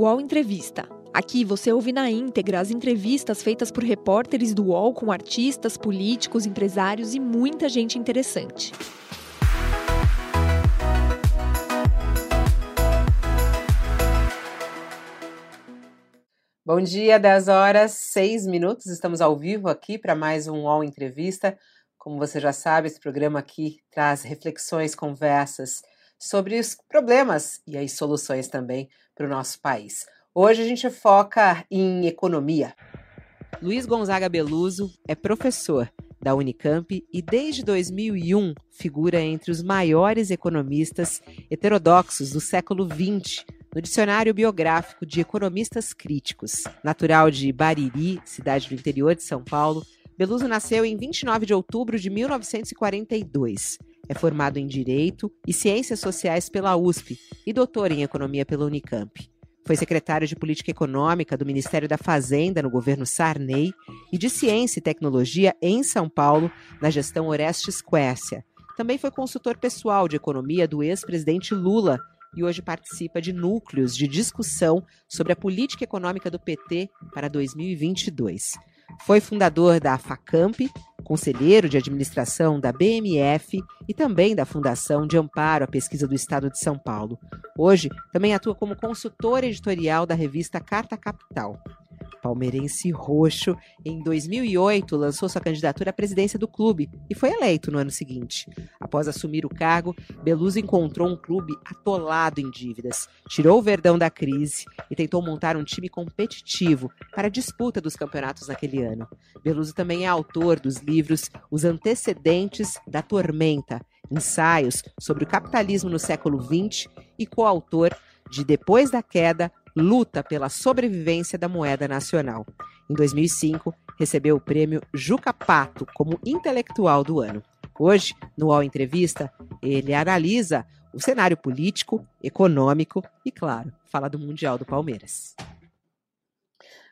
UOL Entrevista. Aqui você ouve na íntegra as entrevistas feitas por repórteres do UOL com artistas, políticos, empresários e muita gente interessante. Bom dia, 10 horas, 6 minutos. Estamos ao vivo aqui para mais um UOL Entrevista. Como você já sabe, esse programa aqui traz reflexões, conversas sobre os problemas e as soluções também para o nosso país. Hoje a gente foca em economia. Luiz Gonzaga Beluso é professor da Unicamp e desde 2001 figura entre os maiores economistas heterodoxos do século XX no Dicionário Biográfico de Economistas Críticos. Natural de Bariri, cidade do interior de São Paulo, Beluso nasceu em 29 de outubro de 1942. É formado em Direito e Ciências Sociais pela USP e doutor em Economia pela Unicamp. Foi secretário de Política Econômica do Ministério da Fazenda no governo Sarney e de Ciência e Tecnologia em São Paulo, na gestão Orestes Quércia. Também foi consultor pessoal de economia do ex-presidente Lula e hoje participa de núcleos de discussão sobre a política econômica do PT para 2022. Foi fundador da FACAMP, conselheiro de administração da BMF e também da Fundação de Amparo à Pesquisa do Estado de São Paulo. Hoje, também atua como consultor editorial da revista Carta Capital palmeirense roxo, em 2008 lançou sua candidatura à presidência do clube e foi eleito no ano seguinte. Após assumir o cargo, Beluso encontrou um clube atolado em dívidas, tirou o Verdão da crise e tentou montar um time competitivo para a disputa dos campeonatos naquele ano. Beluso também é autor dos livros Os Antecedentes da Tormenta, ensaios sobre o capitalismo no século XX e coautor de Depois da Queda, luta pela sobrevivência da moeda nacional. Em 2005, recebeu o prêmio Juca Pato como intelectual do ano. Hoje, no UOL Entrevista, ele analisa o cenário político, econômico e, claro, fala do Mundial do Palmeiras.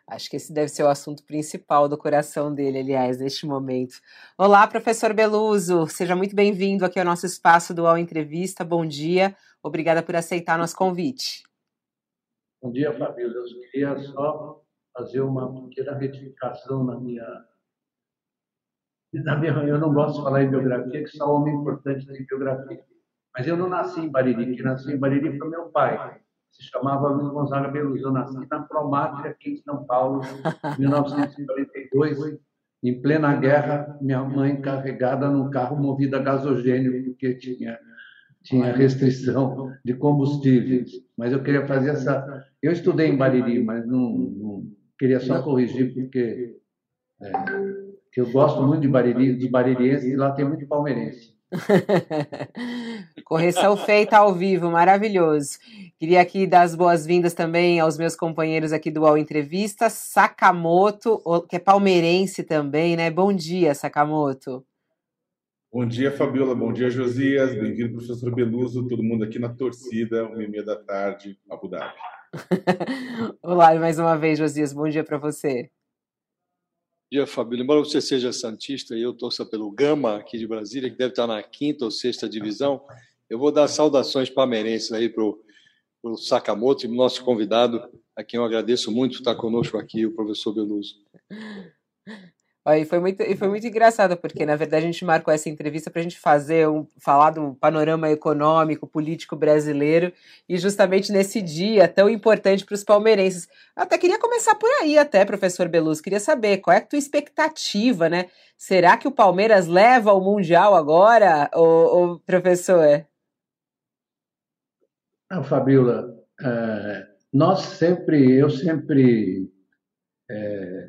Acho que esse deve ser o assunto principal do coração dele, aliás, neste momento. Olá, professor Beluso, seja muito bem-vindo aqui ao nosso espaço do UOL Entrevista. Bom dia, obrigada por aceitar nosso convite. Bom dia, Fabíola. Eu queria só fazer uma pequena retificação na minha. Na minha eu não gosto de falar em biografia, que só homem importante tem biografia. Mas eu não nasci em Bariri. Quem nasceu em Bariri foi meu pai. Se chamava Luiz Gonzaga Beluso. Eu nasci na Promátria, aqui em São Paulo, em 1942. Em plena guerra, minha mãe carregada num carro movido a gasogênio, porque tinha tinha restrição de combustíveis. Mas eu queria fazer essa. Eu estudei em Bariri, mas não, não queria só corrigir porque é, eu gosto muito de Bariri, dos baririenses e lá tem muito palmeirense. Correção feita ao vivo, maravilhoso. Queria aqui dar as boas-vindas também aos meus companheiros aqui do UOL Entrevista, Sakamoto, que é palmeirense também, né? Bom dia, Sakamoto. Bom dia, Fabiola. Bom dia, Josias. Bem-vindo, professor Beluso. Todo mundo aqui na torcida, uma e meia da tarde, Abu Dhabi. Olá, mais uma vez, Josias. Bom dia para você. Bom dia, Fabiola. Embora você seja santista e eu torça pelo Gama aqui de Brasília, que deve estar na quinta ou sexta divisão, eu vou dar saudações palmeirenses aí para o Sakamoto, nosso convidado, a quem eu agradeço muito estar conosco aqui, o professor Beluso. E foi muito, e foi muito engraçado, porque na verdade a gente marcou essa entrevista para a gente fazer um, falar do panorama econômico, político brasileiro, e justamente nesse dia tão importante para os palmeirenses. Até queria começar por aí, até, professor Belus, queria saber qual é a tua expectativa, né? Será que o Palmeiras leva ao Mundial agora, ô, ô professor? Não, Fabiola, é, nós sempre, eu sempre. É,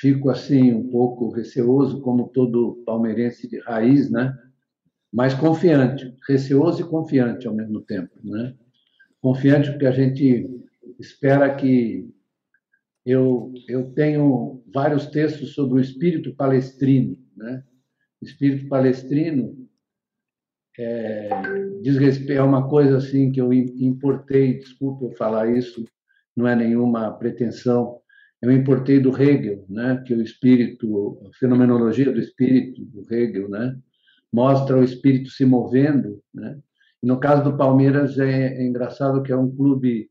fico assim um pouco receoso, como todo palmeirense de raiz, né? Mas confiante, receoso e confiante ao mesmo tempo, né? Confiante porque a gente espera que eu eu tenho vários textos sobre o espírito palestrino, né? O espírito palestrino é, diz respeito a uma coisa assim que eu importei, desculpe eu falar isso, não é nenhuma pretensão, eu importei do Hegel, né, que o espírito, a fenomenologia do espírito do Hegel, né, mostra o espírito se movendo, né? E no caso do Palmeiras é, é engraçado que é um clube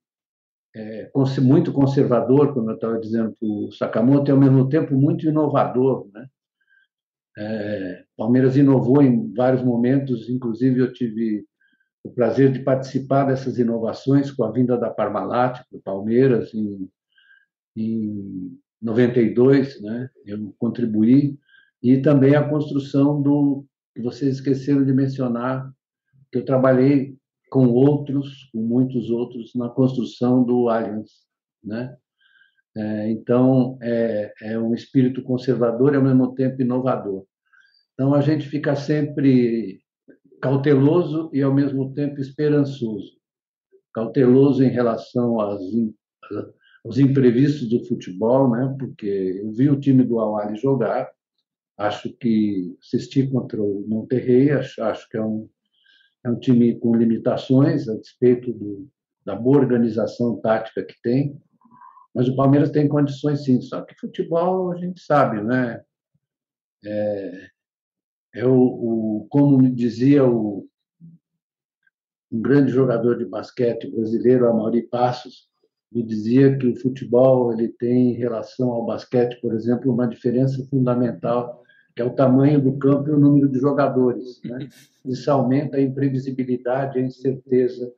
é, muito conservador, como eu estava dizendo para o Sakamoto, e ao mesmo tempo muito inovador. Né? É, Palmeiras inovou em vários momentos, inclusive eu tive o prazer de participar dessas inovações com a vinda da Parmalat para o Palmeiras em, em 92, né? eu contribuí, e também a construção do que vocês esqueceram de mencionar, que eu trabalhei com outros, com muitos outros, na construção do Allianz. Né? É, então, é, é um espírito conservador e, ao mesmo tempo, inovador. Então, a gente fica sempre cauteloso e, ao mesmo tempo, esperançoso. Cauteloso em relação às, aos imprevistos do futebol, né? porque eu vi o time do Awali jogar, acho que assisti contra o Monterrey, acho, acho que é um, é um time com limitações, a despeito do, da boa organização tática que tem, mas o Palmeiras tem condições sim, só que futebol a gente sabe, né? É, é o, o, como dizia o, um grande jogador de basquete brasileiro, Amaury Passos, me dizia que o futebol ele tem em relação ao basquete, por exemplo, uma diferença fundamental que é o tamanho do campo e o número de jogadores. Né? Isso aumenta a imprevisibilidade, a incerteza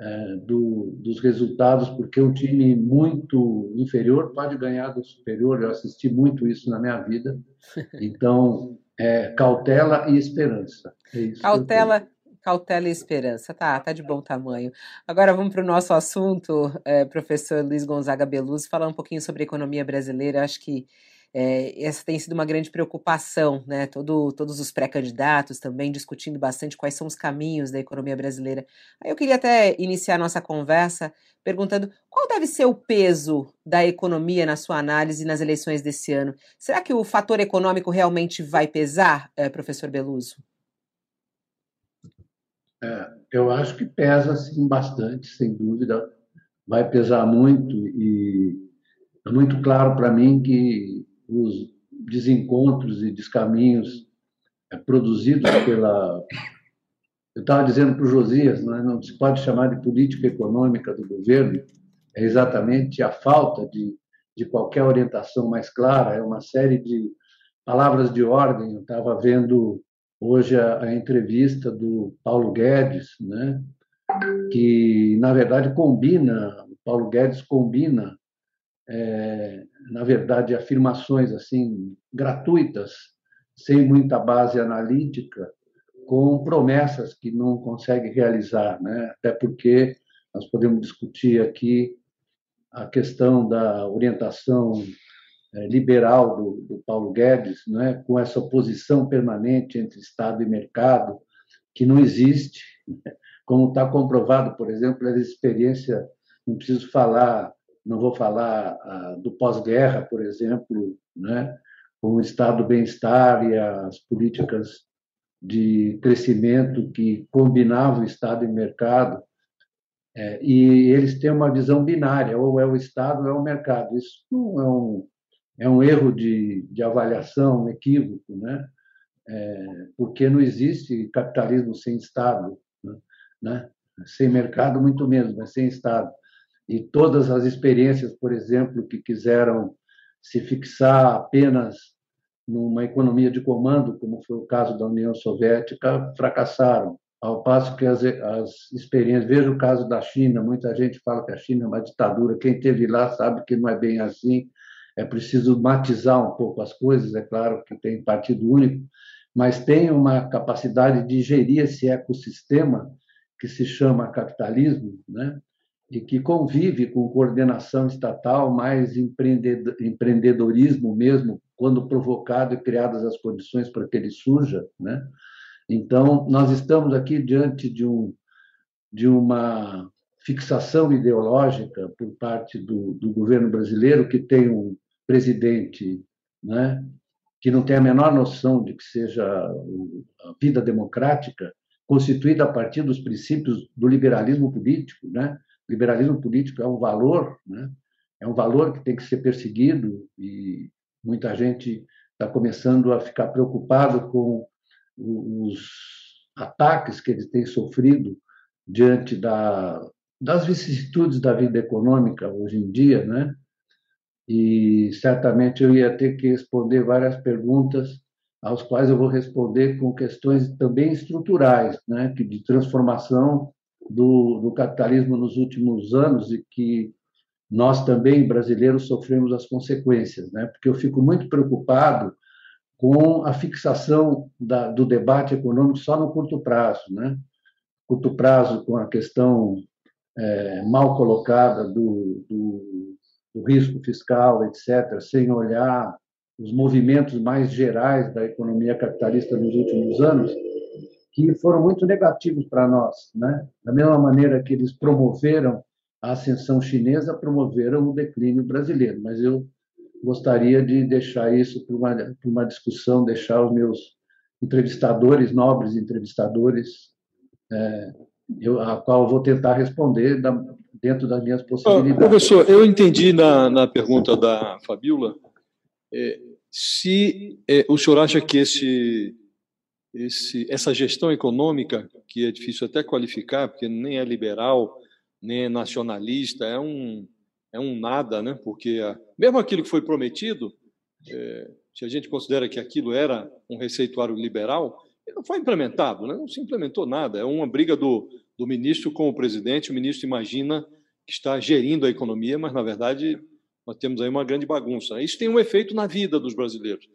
é, do, dos resultados, porque um time muito inferior pode ganhar do superior. Eu assisti muito isso na minha vida. Então, é, cautela e esperança. É cautela, cautela e esperança. Tá, tá de bom tamanho. Agora vamos para o nosso assunto, é, professor Luiz Gonzaga Beluso, falar um pouquinho sobre a economia brasileira. Acho que é, essa tem sido uma grande preocupação, né? Todo, todos os pré-candidatos também discutindo bastante quais são os caminhos da economia brasileira. Aí eu queria até iniciar nossa conversa perguntando qual deve ser o peso da economia na sua análise nas eleições desse ano. Será que o fator econômico realmente vai pesar, é, professor Beluso? É, eu acho que pesa sim bastante, sem dúvida, vai pesar muito e é muito claro para mim que os desencontros e descaminhos é, produzidos pela. Eu estava dizendo para o Josias, não, é? não se pode chamar de política econômica do governo, é exatamente a falta de, de qualquer orientação mais clara, é uma série de palavras de ordem. Eu estava vendo hoje a, a entrevista do Paulo Guedes, né? que, na verdade, combina, o Paulo Guedes combina é, na verdade, afirmações assim gratuitas, sem muita base analítica, com promessas que não consegue realizar, né? Até porque nós podemos discutir aqui a questão da orientação liberal do, do Paulo Guedes, né? Com essa oposição permanente entre Estado e mercado que não existe, como está comprovado, por exemplo, a experiência, não preciso falar não vou falar do pós-guerra, por exemplo, né, com o estado do bem-estar e as políticas de crescimento que combinavam Estado e mercado, é, e eles têm uma visão binária, ou é o Estado ou é o mercado. Isso não é um, é um erro de, de avaliação, um equívoco, né? É, porque não existe capitalismo sem Estado, né? sem mercado, muito menos, mas sem Estado e todas as experiências, por exemplo, que quiseram se fixar apenas numa economia de comando, como foi o caso da União Soviética, fracassaram. Ao passo que as, as experiências, veja o caso da China, muita gente fala que a China é uma ditadura, quem esteve lá sabe que não é bem assim, é preciso matizar um pouco as coisas, é claro que tem partido único, mas tem uma capacidade de gerir esse ecossistema que se chama capitalismo, né? e que convive com coordenação estatal, mais empreendedorismo mesmo, quando provocado e criadas as condições para que ele surja, né? Então, nós estamos aqui diante de um de uma fixação ideológica por parte do, do governo brasileiro que tem um presidente, né, que não tem a menor noção de que seja a vida democrática constituída a partir dos princípios do liberalismo político, né? liberalismo político é um valor, né? é um valor que tem que ser perseguido e muita gente está começando a ficar preocupado com os ataques que ele tem sofrido diante da das vicissitudes da vida econômica hoje em dia, né? E certamente eu ia ter que responder várias perguntas aos quais eu vou responder com questões também estruturais, né, que de transformação do, do capitalismo nos últimos anos e que nós também brasileiros sofremos as consequências, né? Porque eu fico muito preocupado com a fixação da, do debate econômico só no curto prazo, né? Curto prazo com a questão é, mal colocada do, do, do risco fiscal, etc., sem olhar os movimentos mais gerais da economia capitalista nos últimos anos, que foram muito negativos para nós, né? Da mesma maneira que eles promoveram a ascensão chinesa, promoveram o declínio brasileiro. Mas eu gostaria de deixar isso para uma, para uma discussão, deixar os meus entrevistadores, nobres entrevistadores, é, eu, a qual eu vou tentar responder da, dentro das minhas possibilidades. Ah, professor, eu entendi na, na pergunta da Fabiola é, se é, o senhor acha que esse, esse, essa gestão econômica, que é difícil até qualificar, porque nem é liberal, nem é nacionalista, é um, é um nada, né? porque a, mesmo aquilo que foi prometido, é, se a gente considera que aquilo era um receituário liberal, ele não foi implementado, né? não se implementou nada. É uma briga do, do ministro com o presidente. O ministro imagina que está gerindo a economia, mas, na verdade, nós temos aí uma grande bagunça. Isso tem um efeito na vida dos brasileiros.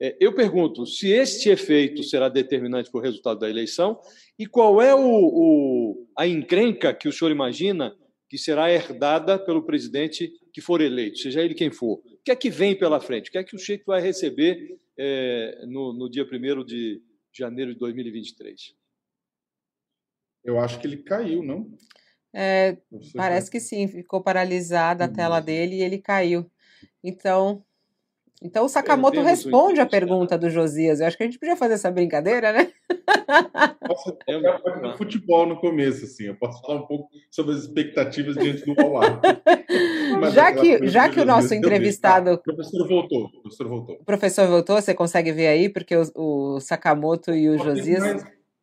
É, eu pergunto se este efeito será determinante para o resultado da eleição e qual é o, o, a encrenca que o senhor imagina que será herdada pelo presidente que for eleito, seja ele quem for. O que é que vem pela frente? O que é que o Chico vai receber é, no, no dia 1 de janeiro de 2023? Eu acho que ele caiu, não? É, parece que sim, ficou paralisada a tela dele e ele caiu. Então, então o Sakamoto responde a pergunta do Josias. Eu acho que a gente podia fazer essa brincadeira, né? Posso falar futebol no começo, assim. Eu posso falar um pouco sobre as expectativas diante do Olar. já que, já que o nosso entrevistado. O professor voltou. O professor voltou. O professor voltou, você consegue ver aí, porque o, o Sakamoto e o Josias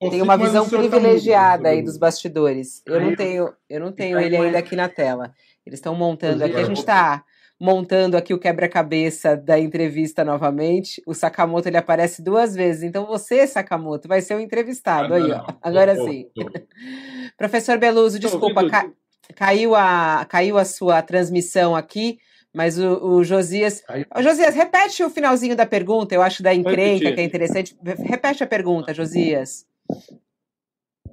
têm uma visão tá privilegiada aí dos bastidores. Eu não tenho, eu não tenho ele ainda aqui na tela. Eles estão montando aqui. A gente está montando aqui o quebra-cabeça da entrevista novamente. O Sakamoto ele aparece duas vezes. Então você, Sakamoto, vai ser o entrevistado ah, aí, ó. Agora sim. Professor Beluso, desculpa, ca caiu a caiu a sua transmissão aqui. Mas o, o Josias. Ô, Josias, repete o finalzinho da pergunta, eu acho da encrenca, que é interessante. Repete a pergunta, Josias.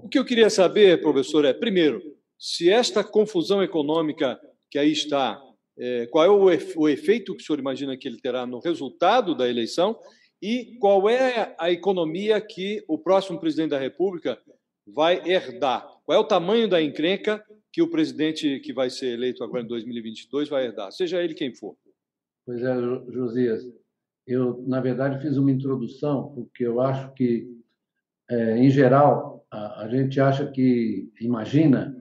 O que eu queria saber, professor, é, primeiro, se esta confusão econômica que aí está é, qual é o, efeito que o senhor imagina que ele terá no resultado da eleição e qual é a economia que o próximo presidente da República vai herdar? Qual é o tamanho da encrenca que o presidente que vai ser eleito agora em 2022 vai herdar, seja ele quem for? Pois é, Josias. Eu, na verdade, fiz uma introdução, porque eu acho que, é, em geral, a, a gente acha que, imagina,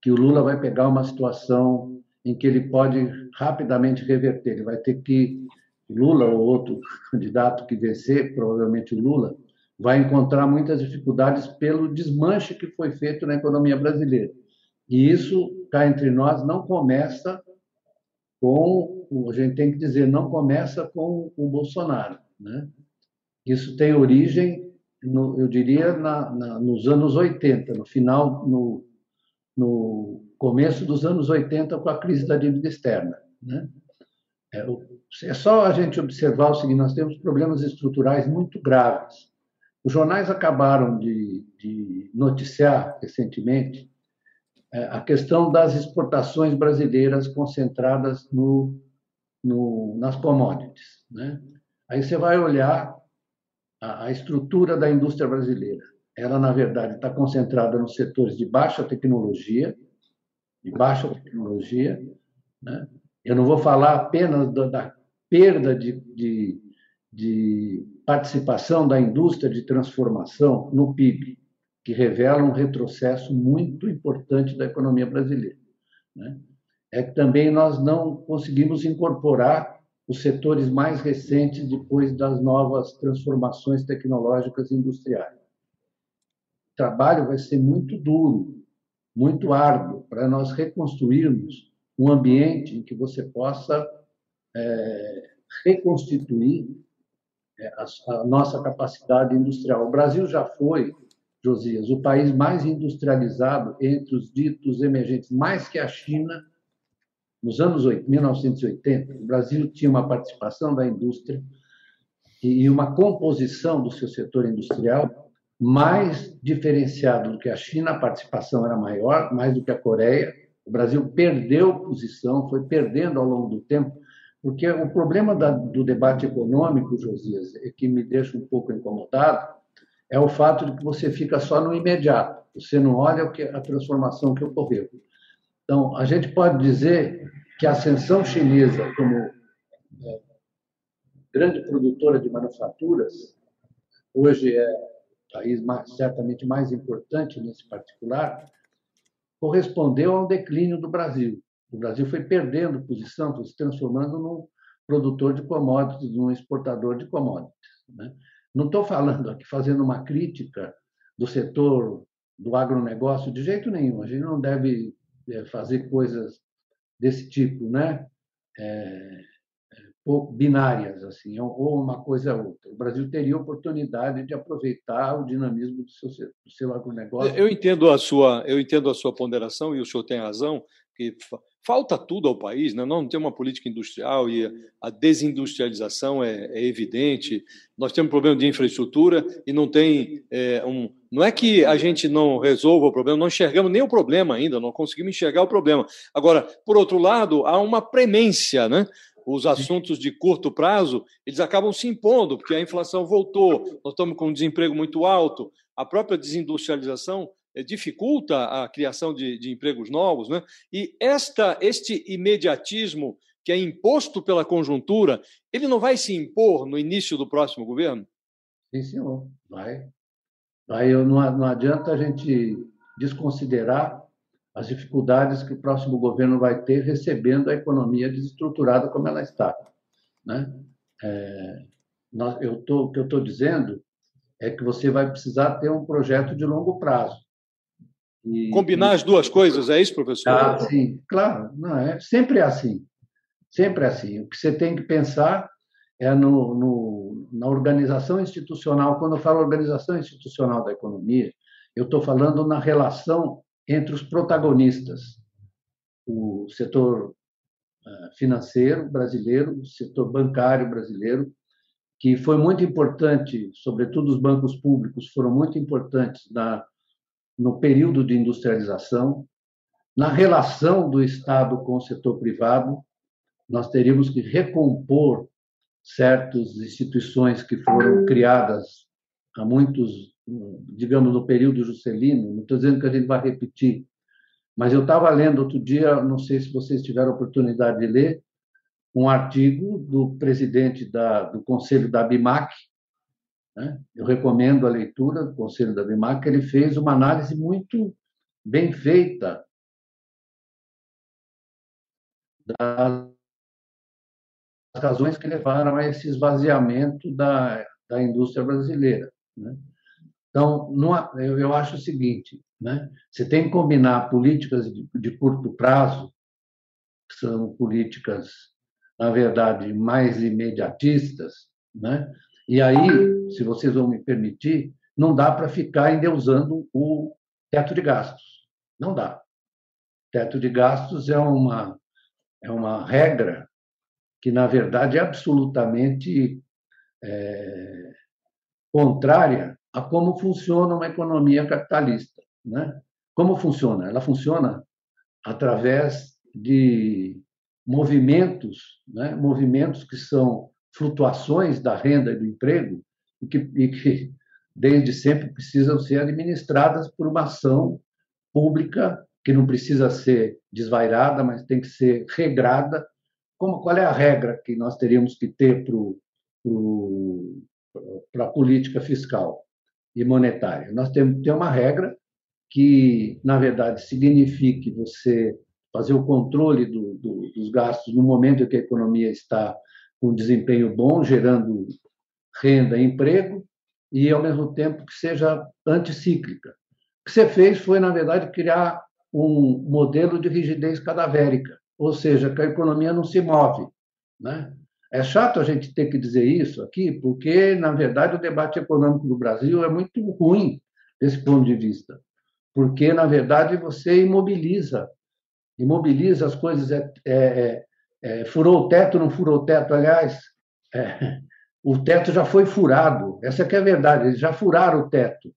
que o Lula vai pegar uma situação em que ele pode rapidamente reverter. Ele vai ter que Lula ou outro candidato que vencer, provavelmente Lula, vai encontrar muitas dificuldades pelo desmanche que foi feito na economia brasileira. E isso, cá entre nós, não começa com, a gente tem que dizer, não começa com o Bolsonaro. Né? Isso tem origem, no, eu diria, na, na, nos anos 80, no final, no, no começo dos anos 80 com a crise da dívida externa. Né? É, é só a gente observar o seguinte: nós temos problemas estruturais muito graves. Os jornais acabaram de, de noticiar recentemente é, a questão das exportações brasileiras concentradas no, no, nas commodities. Né? Aí você vai olhar a, a estrutura da indústria brasileira. Ela, na verdade, está concentrada nos setores de baixa tecnologia, de baixa tecnologia. Né? Eu não vou falar apenas da, da perda de, de, de, participação da indústria de transformação no PIB, que revela um retrocesso muito importante da economia brasileira. Né? É que também nós não conseguimos incorporar os setores mais recentes depois das novas transformações tecnológicas industriais. O trabalho vai ser muito duro muito árduo para nós reconstruirmos um ambiente em que você possa é, reconstituir é, a, a, nossa capacidade industrial. O Brasil já foi, Josias, o país mais industrializado entre os ditos emergentes, mais que a China. Nos anos 1980, o Brasil tinha uma participação da indústria e uma composição do seu setor industrial mais diferenciado do que a China, a participação era maior, mais do que a Coreia. O Brasil perdeu posição, foi perdendo ao longo do tempo, porque o problema da, do debate econômico, Josias, é que me deixa um pouco incomodado, é o fato de que você fica só no imediato, você não olha o que a transformação que ocorreu. Então, a gente pode dizer que a ascensão chinesa como é, grande produtora de manufaturas, hoje é o país mais, certamente mais importante nesse particular, correspondeu a um declínio do Brasil. O Brasil foi perdendo posição, foi se transformando num produtor de commodities, num exportador de commodities. Né? Não estou falando aqui, fazendo uma crítica do setor do agronegócio de jeito nenhum. A gente não deve fazer coisas desse tipo, né? É, pouco binárias, assim, ou uma coisa ou outra. O Brasil teria oportunidade de aproveitar o dinamismo do seu, do seu agronegócio. Eu entendo a sua, eu entendo a sua ponderação e o senhor tem razão que falta tudo ao país, né? não tem uma política industrial e a desindustrialização é, é evidente. Nós temos um problema de infraestrutura e não tem é, um. Não é que a gente não resolva o problema, não enxergamos nem o problema ainda, não conseguimos enxergar o problema. Agora, por outro lado, há uma premência, né? os assuntos de curto prazo, eles acabam se impondo, porque a inflação voltou, nós estamos com um desemprego muito alto, a própria desindustrialização dificulta a criação de, de empregos novos, né? E esta, este imediatismo que é imposto pela conjuntura, ele não vai se impor no início do próximo governo? Sim, senhor, vai. Vai, não, não adianta a gente desconsiderar as dificuldades que o próximo governo vai ter recebendo a economia desestruturada como ela está. Né? É, nós, eu tô, o que eu estou dizendo é que você vai precisar ter um projeto de longo prazo. E, Combinar e... as duas coisas, é isso, professor? Ah, sim, claro. Não, é, sempre assim. Sempre assim. O que você tem que pensar é no, no, na organização institucional. Quando eu falo organização institucional da economia, eu estou falando na relação entre os protagonistas, o setor ah, financeiro brasileiro, o setor bancário brasileiro, que foi muito importante, sobretudo os bancos públicos foram muito importantes na, no período de industrialização, na relação do Estado com o setor privado, nós teríamos que recompor certas instituições que foram criadas há muitos digamos, no período juscelino, não estou dizendo que a gente vai repetir, mas eu estava lendo outro dia, não sei se vocês tiveram oportunidade de ler, um artigo do presidente da, do Conselho da BIMAC, né? eu recomendo a leitura do Conselho da BIMAC, ele fez uma análise muito bem feita das razões que levaram a esse esvaziamento da, da indústria brasileira. Né? Então, eu acho o seguinte: né? você tem que combinar políticas de, de curto prazo, que são políticas, na verdade, mais imediatistas, né? E aí, se vocês vão me permitir, não dá para ficar endeusando o teto de gastos. Não dá. Teto de gastos é uma, é uma regra que, na verdade, é absolutamente é, contrária a como funciona uma economia capitalista. Né? Como funciona? Ela funciona através de movimentos, né? movimentos que são flutuações da renda e do emprego, e que, e que desde sempre precisam ser administradas por uma ação pública que não precisa ser desvairada, mas tem que ser regrada. Como, qual é a regra que nós teríamos que ter para a política fiscal? e monetária. Nós temos que ter uma regra que, na verdade, signifique você fazer o controle do, do, dos gastos no momento em que a economia está com desempenho bom, gerando renda e emprego, e, ao mesmo tempo, que seja anticíclica. O que você fez foi, na verdade, criar um modelo de rigidez cadavérica, ou seja, que a economia não se move. Né? É chato a gente ter que dizer isso aqui, porque, na verdade, o debate econômico do Brasil é muito ruim desse ponto de vista, porque, na verdade, você imobiliza, imobiliza as coisas, é, é, é, furou o teto, não furou o teto, aliás, é, o teto já foi furado, essa é a verdade, eles já furaram o teto,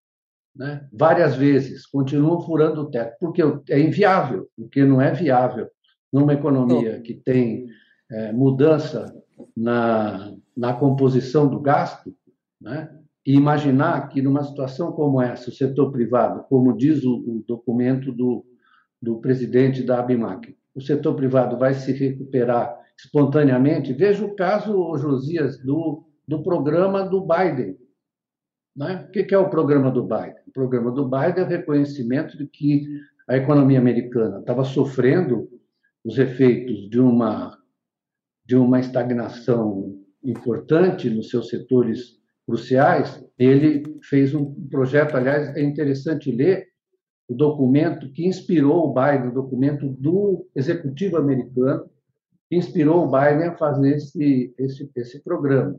né? várias vezes, continuam furando o teto, porque é inviável, porque não é viável numa economia que tem é, mudança na, na composição do gasto, né? e imaginar que numa situação como essa, o setor privado, como diz o, o documento do, do presidente da ABMAC, o setor privado vai se recuperar espontaneamente. Veja o caso, Josias, do, do programa do Biden. Né? O que é o programa do Biden? O programa do Biden é o reconhecimento de que a economia americana estava sofrendo os efeitos de uma de uma estagnação importante nos seus setores cruciais, ele fez um projeto, aliás, é interessante ler o documento que inspirou o Biden, o documento do executivo americano, que inspirou o Biden a fazer esse, esse, esse programa.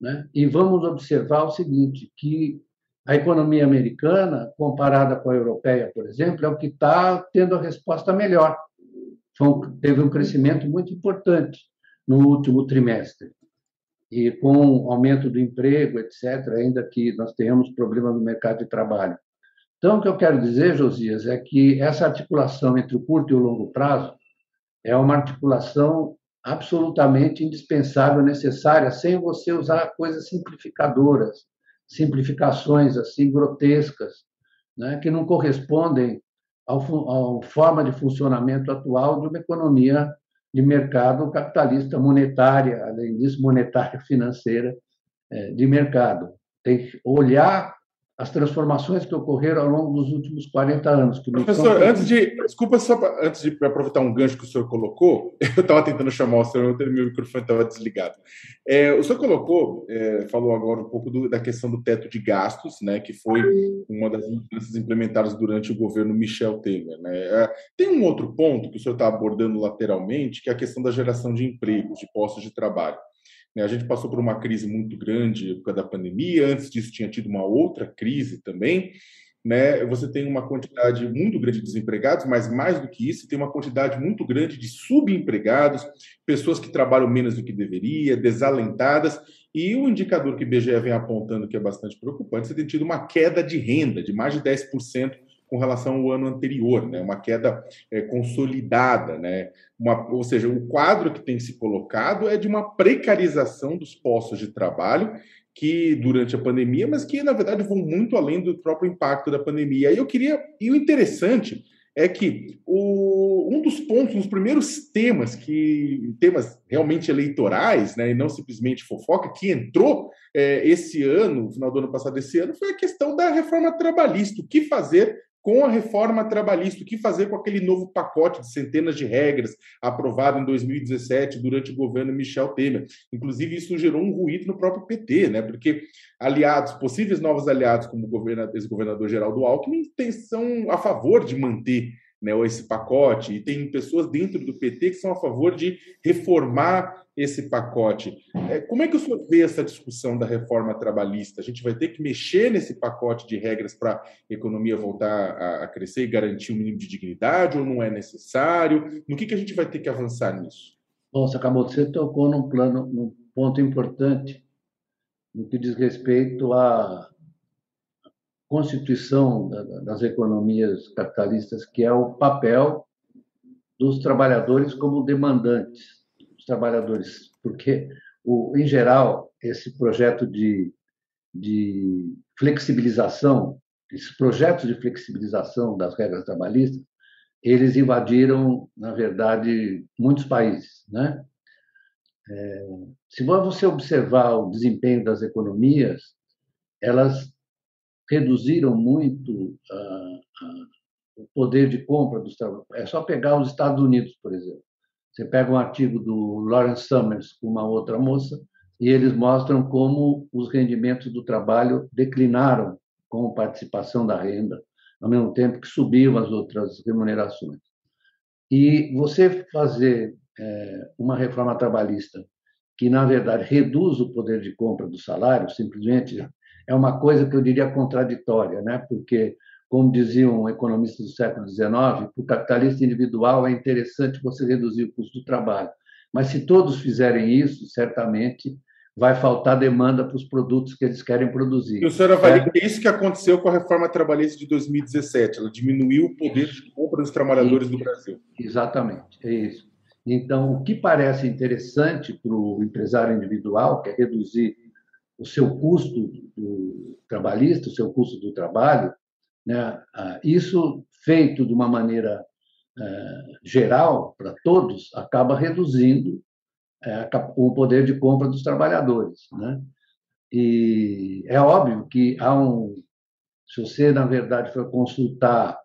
Né? E vamos observar o seguinte, que a economia americana, comparada com a europeia, por exemplo, é o que está tendo a resposta melhor. teve um crescimento muito importante no último trimestre. E com o aumento do emprego, etc., ainda que nós tenhamos problema no mercado de trabalho. Então, o que eu quero dizer, Josias, é que essa articulação entre o curto e o longo prazo é uma articulação absolutamente indispensável, necessária, sem você usar coisas simplificadoras, simplificações assim grotescas, né, que não correspondem à forma de funcionamento atual de uma economia de mercado capitalista monetária, além disso, monetária financeira é, de mercado. Tem que olhar as transformações que ocorreram ao longo dos últimos 40 anos. Professor, antes de. Desculpa, só pra, antes de aproveitar um gancho que o senhor colocou, eu estava tentando chamar o senhor, meu microfone estava desligado. É, o senhor colocou, é, falou agora um pouco do, da questão do teto de gastos, né, que foi uma das mudanças implementadas durante o governo Michel Temer. Né? É, tem um outro ponto que o senhor está abordando lateralmente, que é a questão da geração de empregos, de postos de trabalho. Né, a gente passou por uma crise muito grande por causa da pandemia, antes disso tinha tido uma outra crise também. Né? Você tem uma quantidade muito grande de desempregados, mas mais do que isso, tem uma quantidade muito grande de subempregados, pessoas que trabalham menos do que deveria, desalentadas, e o indicador que o IBGE vem apontando, que é bastante preocupante, você tem tido uma queda de renda de mais de 10% com relação ao ano anterior, né? uma queda é, consolidada. Né? Uma, ou seja, o quadro que tem se colocado é de uma precarização dos postos de trabalho que durante a pandemia, mas que na verdade vão muito além do próprio impacto da pandemia. E eu queria, e o interessante é que o, um dos pontos, um dos primeiros temas que temas realmente eleitorais, né, e não simplesmente fofoca, que entrou é, esse ano, no final do ano passado, esse ano, foi a questão da reforma trabalhista. O que fazer com a reforma trabalhista, o que fazer com aquele novo pacote de centenas de regras aprovado em 2017 durante o governo Michel Temer. Inclusive, isso gerou um ruído no próprio PT, né? porque aliados, possíveis novos aliados, como o ex-governador Geraldo Alckmin, são a favor de manter né, esse pacote, e tem pessoas dentro do PT que são a favor de reformar esse pacote. É, como é que o senhor vê essa discussão da reforma trabalhista? A gente vai ter que mexer nesse pacote de regras para a economia voltar a, crescer e garantir um mínimo de dignidade, ou não é necessário? No que, que a gente vai ter que avançar nisso? Nossa, acabou, você tocou num plano, num ponto importante no que diz respeito à constituição das economias capitalistas, que é o papel dos trabalhadores como demandantes trabalhadores, porque, o, em geral, esse projeto de, de flexibilização, esses projetos de flexibilização das regras trabalhistas, eles invadiram, na verdade, muitos países, né? É, se você observar o desempenho das economias, elas reduziram muito a, a, o poder de compra dos trabalhadores. É só pegar os Estados Unidos, por exemplo. Você pega um artigo do Lawrence Summers com uma outra moça e eles mostram como os rendimentos do trabalho declinaram com participação da renda ao mesmo tempo que subiam as outras remunerações. E você fazer é, uma reforma trabalhista que, na verdade, reduz o poder de compra do salário, simplesmente é uma coisa que eu diria contraditória, né? porque, como diziam um economistas do século XIX, para o capitalista individual é interessante você reduzir o custo do trabalho. Mas se todos fizerem isso, certamente vai faltar demanda para os produtos que eles querem produzir. E o senhor avalia que é isso que aconteceu com a reforma trabalhista de 2017, ela diminuiu o poder de compra dos trabalhadores do Brasil. Exatamente, é isso. Então, o que parece interessante para o empresário individual, que é reduzir o seu custo do trabalhista, o seu custo do trabalho, né? Ah, isso feito de uma maneira eh, geral para todos acaba reduzindo é, o poder de compra dos trabalhadores. Né? E é óbvio que há um. Se você, na verdade, for consultar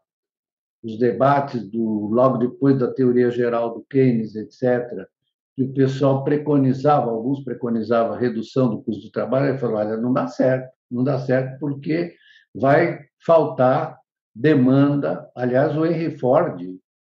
os debates do logo depois da teoria geral do Keynes, etc., que o pessoal preconizava, alguns preconizavam a redução do custo do trabalho, ele falou: olha, não dá certo, não dá certo porque vai faltar demanda. Aliás, o Henry Ford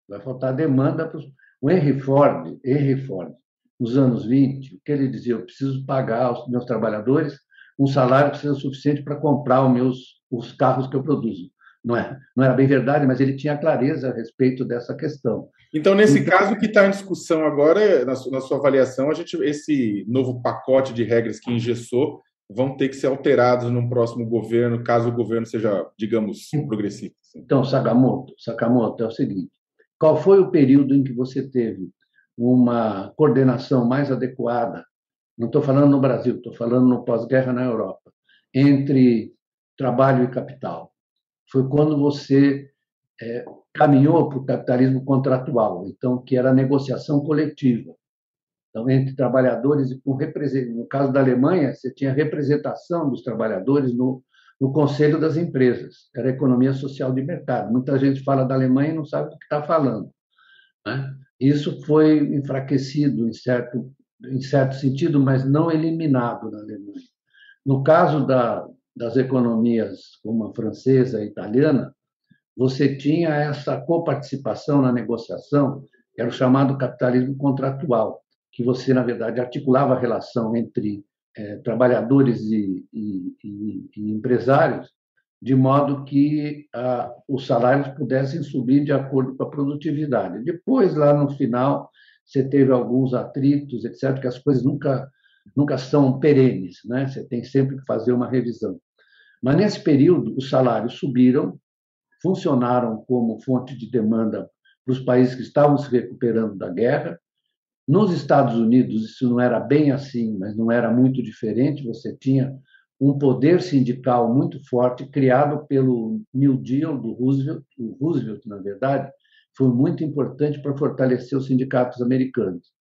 vai faltar demanda para os. O Henry Ford, Henry Ford nos anos 20, o que ele dizia? Eu preciso pagar aos meus trabalhadores um salário que seja suficiente para comprar os meus os carros que eu produzo. Não, é, não era bem verdade, mas ele tinha clareza a respeito dessa questão. Então, nesse então, caso, o que está em discussão agora, na sua, na sua avaliação, a gente, esse novo pacote de regras que engessou vão ter que ser alterados no próximo governo, caso o governo seja, digamos, progressista. Então, Sakamoto, Sakamoto, é o seguinte: qual foi o período em que você teve uma coordenação mais adequada, não estou falando no Brasil, estou falando no pós-guerra na Europa, entre trabalho e capital. Foi quando você é, caminhou para o capitalismo contratual, então que era a negociação coletiva. Então, entre trabalhadores e com no caso da Alemanha, você tinha representação dos trabalhadores no, no conselho das empresas, era a economia social de mercado. Muita gente fala da Alemanha e não sabe do que está falando. Né? Isso foi enfraquecido em certo, em certo sentido, mas não eliminado na Alemanha. No caso da, das economias como a francesa e a italiana, você tinha essa coparticipação na negociação, era o chamado capitalismo contratual, que você, na verdade, articulava a relação entre é, trabalhadores e, e, e, e empresários de modo que ah, os salários pudessem subir de acordo com a produtividade. Depois, lá no final, você teve alguns atritos, etc., que as coisas nunca, nunca são perenes, né? você tem sempre que fazer uma revisão. Mas, nesse período, os salários subiram, funcionaram como fonte de demanda para os países que estavam se recuperando da guerra. Nos Estados Unidos, isso não era bem assim, mas não era muito diferente. Você tinha um poder sindical muito forte criado pelo New Deal do Roosevelt. O Roosevelt, na verdade, foi muito importante para fortalecer os sindicatos americanos.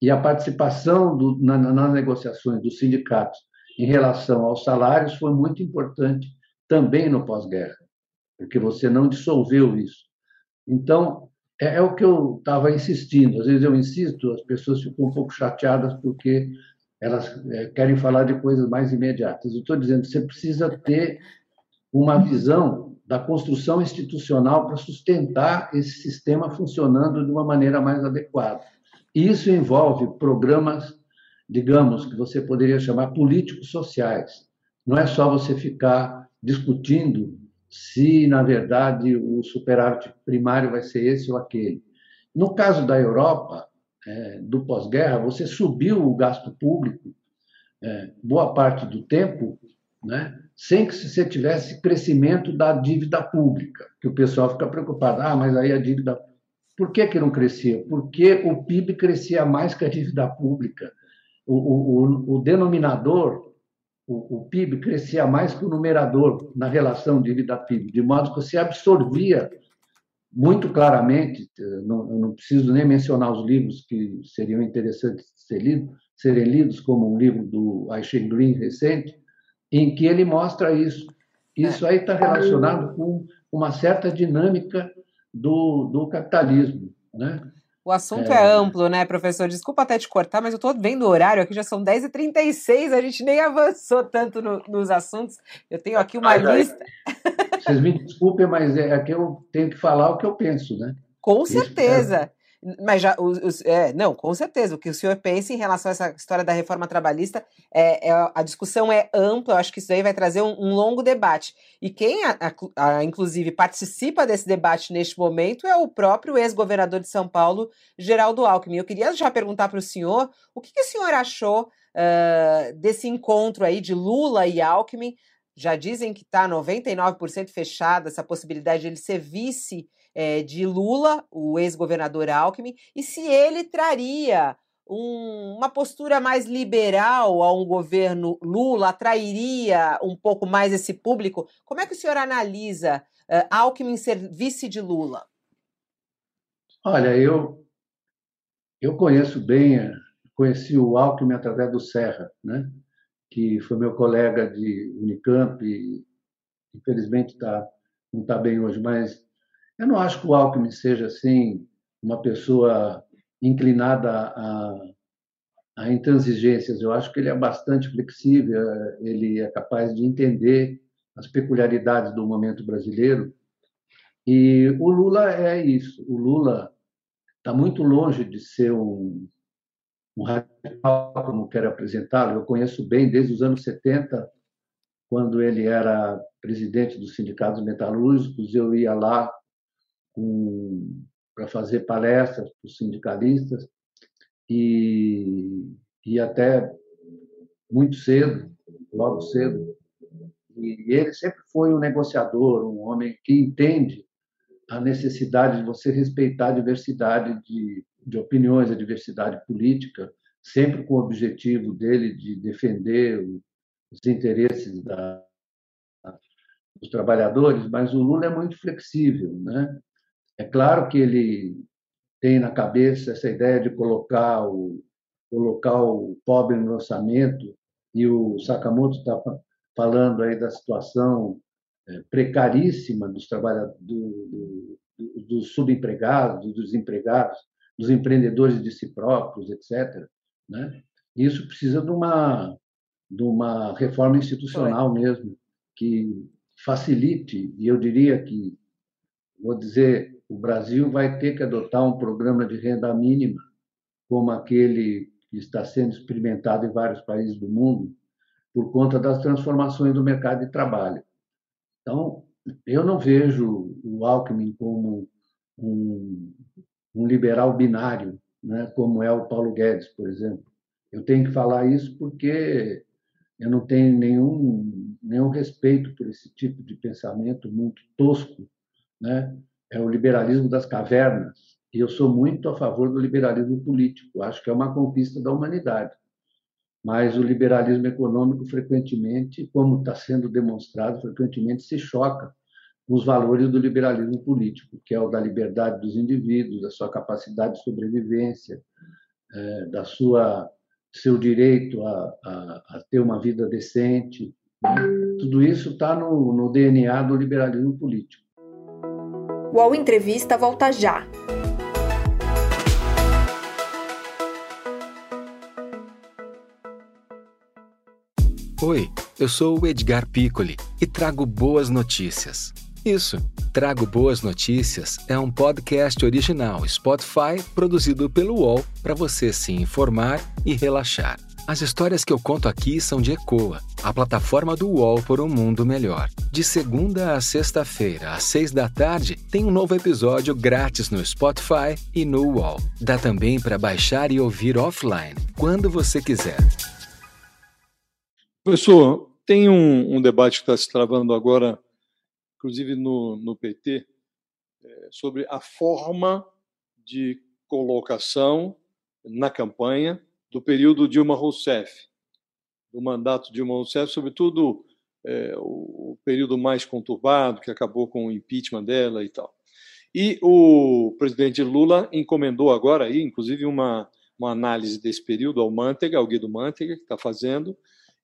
E a participação do, na, nas negociações dos sindicatos em relação aos salários foi muito importante também no pós-guerra, porque você não dissolveu isso. Então, é, é o que eu estava insistindo. Às vezes eu insisto, as pessoas ficam um pouco chateadas porque elas é, querem falar de coisas mais imediatas. Eu estou dizendo você precisa ter uma visão da construção institucional para sustentar esse sistema funcionando de uma maneira mais adequada. E isso envolve programas, digamos, que você poderia chamar políticos sociais. Não é só você ficar discutindo se, na verdade, o superávit primário vai ser esse ou aquele. No caso da Europa, é, do pós-guerra, você subiu o gasto público é, boa parte do tempo, né, sem que você tivesse crescimento da dívida pública, que o pessoal fica preocupado. Ah, mas aí a dívida. Por que, que não crescia? Porque o PIB crescia mais que a dívida pública. O, o, o denominador, o, o, PIB, crescia mais que o numerador na relação dívida-PIB, de modo que você absorvia muito claramente, não, não preciso nem mencionar os livros que seriam interessantes de ser lido, serem lidos, como um livro do Aishin Green recente, em que ele mostra isso. Isso aí está relacionado com uma certa dinâmica do, do capitalismo, né? O assunto é... é... amplo, né, professor? Desculpa até te cortar, mas eu estou vendo o horário aqui, já são 10h36, a gente nem avançou tanto no, nos assuntos. Eu tenho aqui uma lista. Vocês me desculpem, mas é que eu tenho que falar o que eu penso, né? Com certeza. Mas já, os, os, é, não, com certeza. O que o senhor pensa em relação a essa história da reforma trabalhista, é, é a discussão é ampla, eu acho que isso aí vai trazer um, um longo debate. E quem, a, a, a, inclusive, participa desse debate neste momento é o próprio ex-governador de São Paulo, Geraldo Alckmin. Eu queria já perguntar para o senhor o que, que, o senhor achou uh, desse encontro aí de Lula e Alckmin. Já dizem que está 99% fechada essa possibilidade de ele ser vice é, de Lula, o ex-governador Alckmin, e se ele traria um, uma postura mais liberal a um governo Lula, atrairia um pouco mais esse público. Como é que o senhor analisa uh, Alckmin ser vice de Lula? Olha, eu, eu conheço bem, conheci o Alckmin através do Serra, né? que foi meu colega de Unicamp e infelizmente tá, não está bem hoje, mas eu não acho que o Alckmin seja assim uma pessoa inclinada a, a intransigências. Eu acho que ele é bastante flexível, ele é capaz de entender as peculiaridades do momento brasileiro. E o Lula é isso. O Lula está muito longe de ser um, um radical, como quero apresentá-lo. Eu conheço bem desde os anos 70, quando ele era presidente dos sindicatos metalúrgicos, eu ia lá para fazer palestras para os sindicalistas e, e até muito cedo, logo cedo. E ele sempre foi um negociador, um homem que entende a necessidade de você respeitar a diversidade de, de opiniões, a diversidade política, sempre com o objetivo dele de defender os interesses da, dos trabalhadores, mas o Lula é muito flexível, né? É claro que ele tem na cabeça essa ideia de colocar o, colocar o pobre no orçamento, e o Sakamoto está falando aí da situação é, precaríssima dos trabalhadores, do, do, dos subempregados, dos desempregados, dos empreendedores de si próprios, etc. Né? Isso precisa de uma, de uma reforma institucional mesmo, que facilite, e eu diria que, vou dizer, o Brasil vai ter que adotar um programa de renda mínima, como aquele que está sendo experimentado em vários países do mundo, por conta das transformações do mercado de trabalho. Então, eu não vejo o Alckmin como um, um liberal binário, né, como é o Paulo Guedes, por exemplo. Eu tenho que falar isso porque eu não tenho nenhum, nenhum respeito por esse tipo de pensamento muito tosco, né? É o liberalismo das cavernas, e eu sou muito a favor do liberalismo político, acho que é uma conquista da humanidade. Mas o liberalismo econômico, frequentemente, como está sendo demonstrado, frequentemente se choca com os valores do liberalismo político, que é o da liberdade dos indivíduos, da sua capacidade de sobrevivência, é, da sua seu direito a, a, a ter uma vida decente. Né? Tudo isso está no, no DNA do liberalismo político. O UOL Entrevista volta já. Oi, eu sou o Edgar Piccoli e trago boas notícias. Isso, Trago Boas Notícias é um podcast original Spotify produzido pelo UOL para você se informar e relaxar. As histórias que eu conto aqui são de Ecoa, a plataforma do UOL por um mundo melhor. De segunda a sexta-feira, às seis da tarde, tem um novo episódio grátis no Spotify e no UOL. Dá também para baixar e ouvir offline, quando você quiser. Professor, tem um, um debate que está se travando agora, inclusive no, no PT, é, sobre a forma de colocação na campanha do período Dilma Rousseff, do mandato Dilma Rousseff, sobretudo é, o período mais conturbado, que acabou com o impeachment dela e tal. E o presidente Lula encomendou agora, aí, inclusive, uma, uma análise desse período ao Manteiga, ao Guido Manteiga, que está fazendo,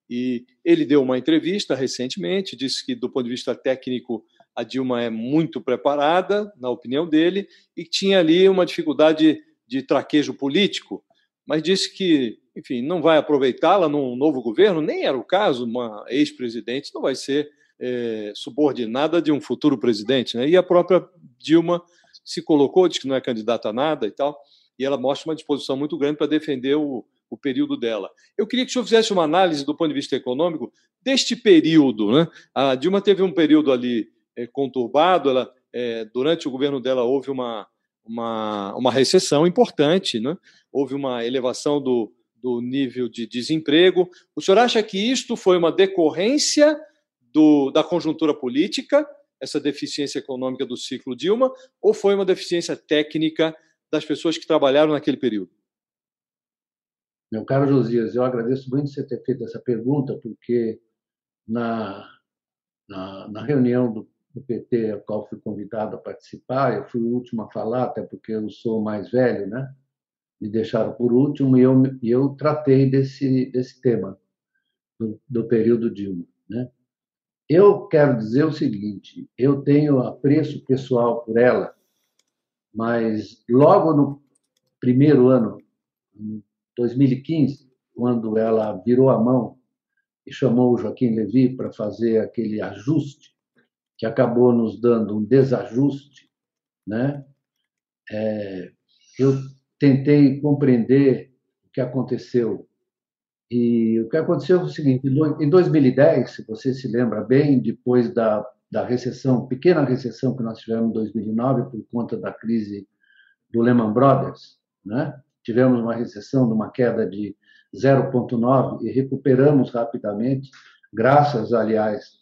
e ele deu uma entrevista recentemente, disse que, do ponto de vista técnico, a Dilma é muito preparada, na opinião dele, e tinha ali uma dificuldade de traquejo político, mas disse que, enfim, não vai aproveitá-la num novo governo, nem era o caso, uma ex-presidente não vai ser é, subordinada de um futuro presidente. Né? E a própria Dilma se colocou, diz que não é candidata a nada e tal, e ela mostra uma disposição muito grande para defender o, o período dela. Eu queria que o senhor fizesse uma análise do ponto de vista econômico deste período. Né? A Dilma teve um período ali é, conturbado, ela, é, durante o governo dela houve uma, uma, uma recessão importante, né? houve uma elevação do, do nível de desemprego. O senhor acha que isto foi uma decorrência do, da conjuntura política, essa deficiência econômica do ciclo Dilma, ou foi uma deficiência técnica das pessoas que trabalharam naquele período? Meu caro Josias, eu agradeço muito você ter feito essa pergunta, porque na, na, na reunião do, do, PT, a qual fui convidado a participar, eu fui o último a falar, até porque eu sou mais velho, né? Me deixaram por último e eu, eu tratei desse, desse tema, do, do período Dilma, né? Eu quero dizer o seguinte: eu tenho apreço pessoal por ela, mas logo no primeiro ano, 2015, quando ela virou a mão e chamou o Joaquim Levy para fazer aquele ajuste, que acabou nos dando um desajuste, né? É, eu tentei compreender o que aconteceu. E o que aconteceu foi o seguinte: em 2010, se você se lembra bem, depois da, da recessão, pequena recessão que nós tivemos em 2009 por conta da crise do Lehman Brothers, né? tivemos uma recessão de uma queda de 0,9 e recuperamos rapidamente, graças, aliás,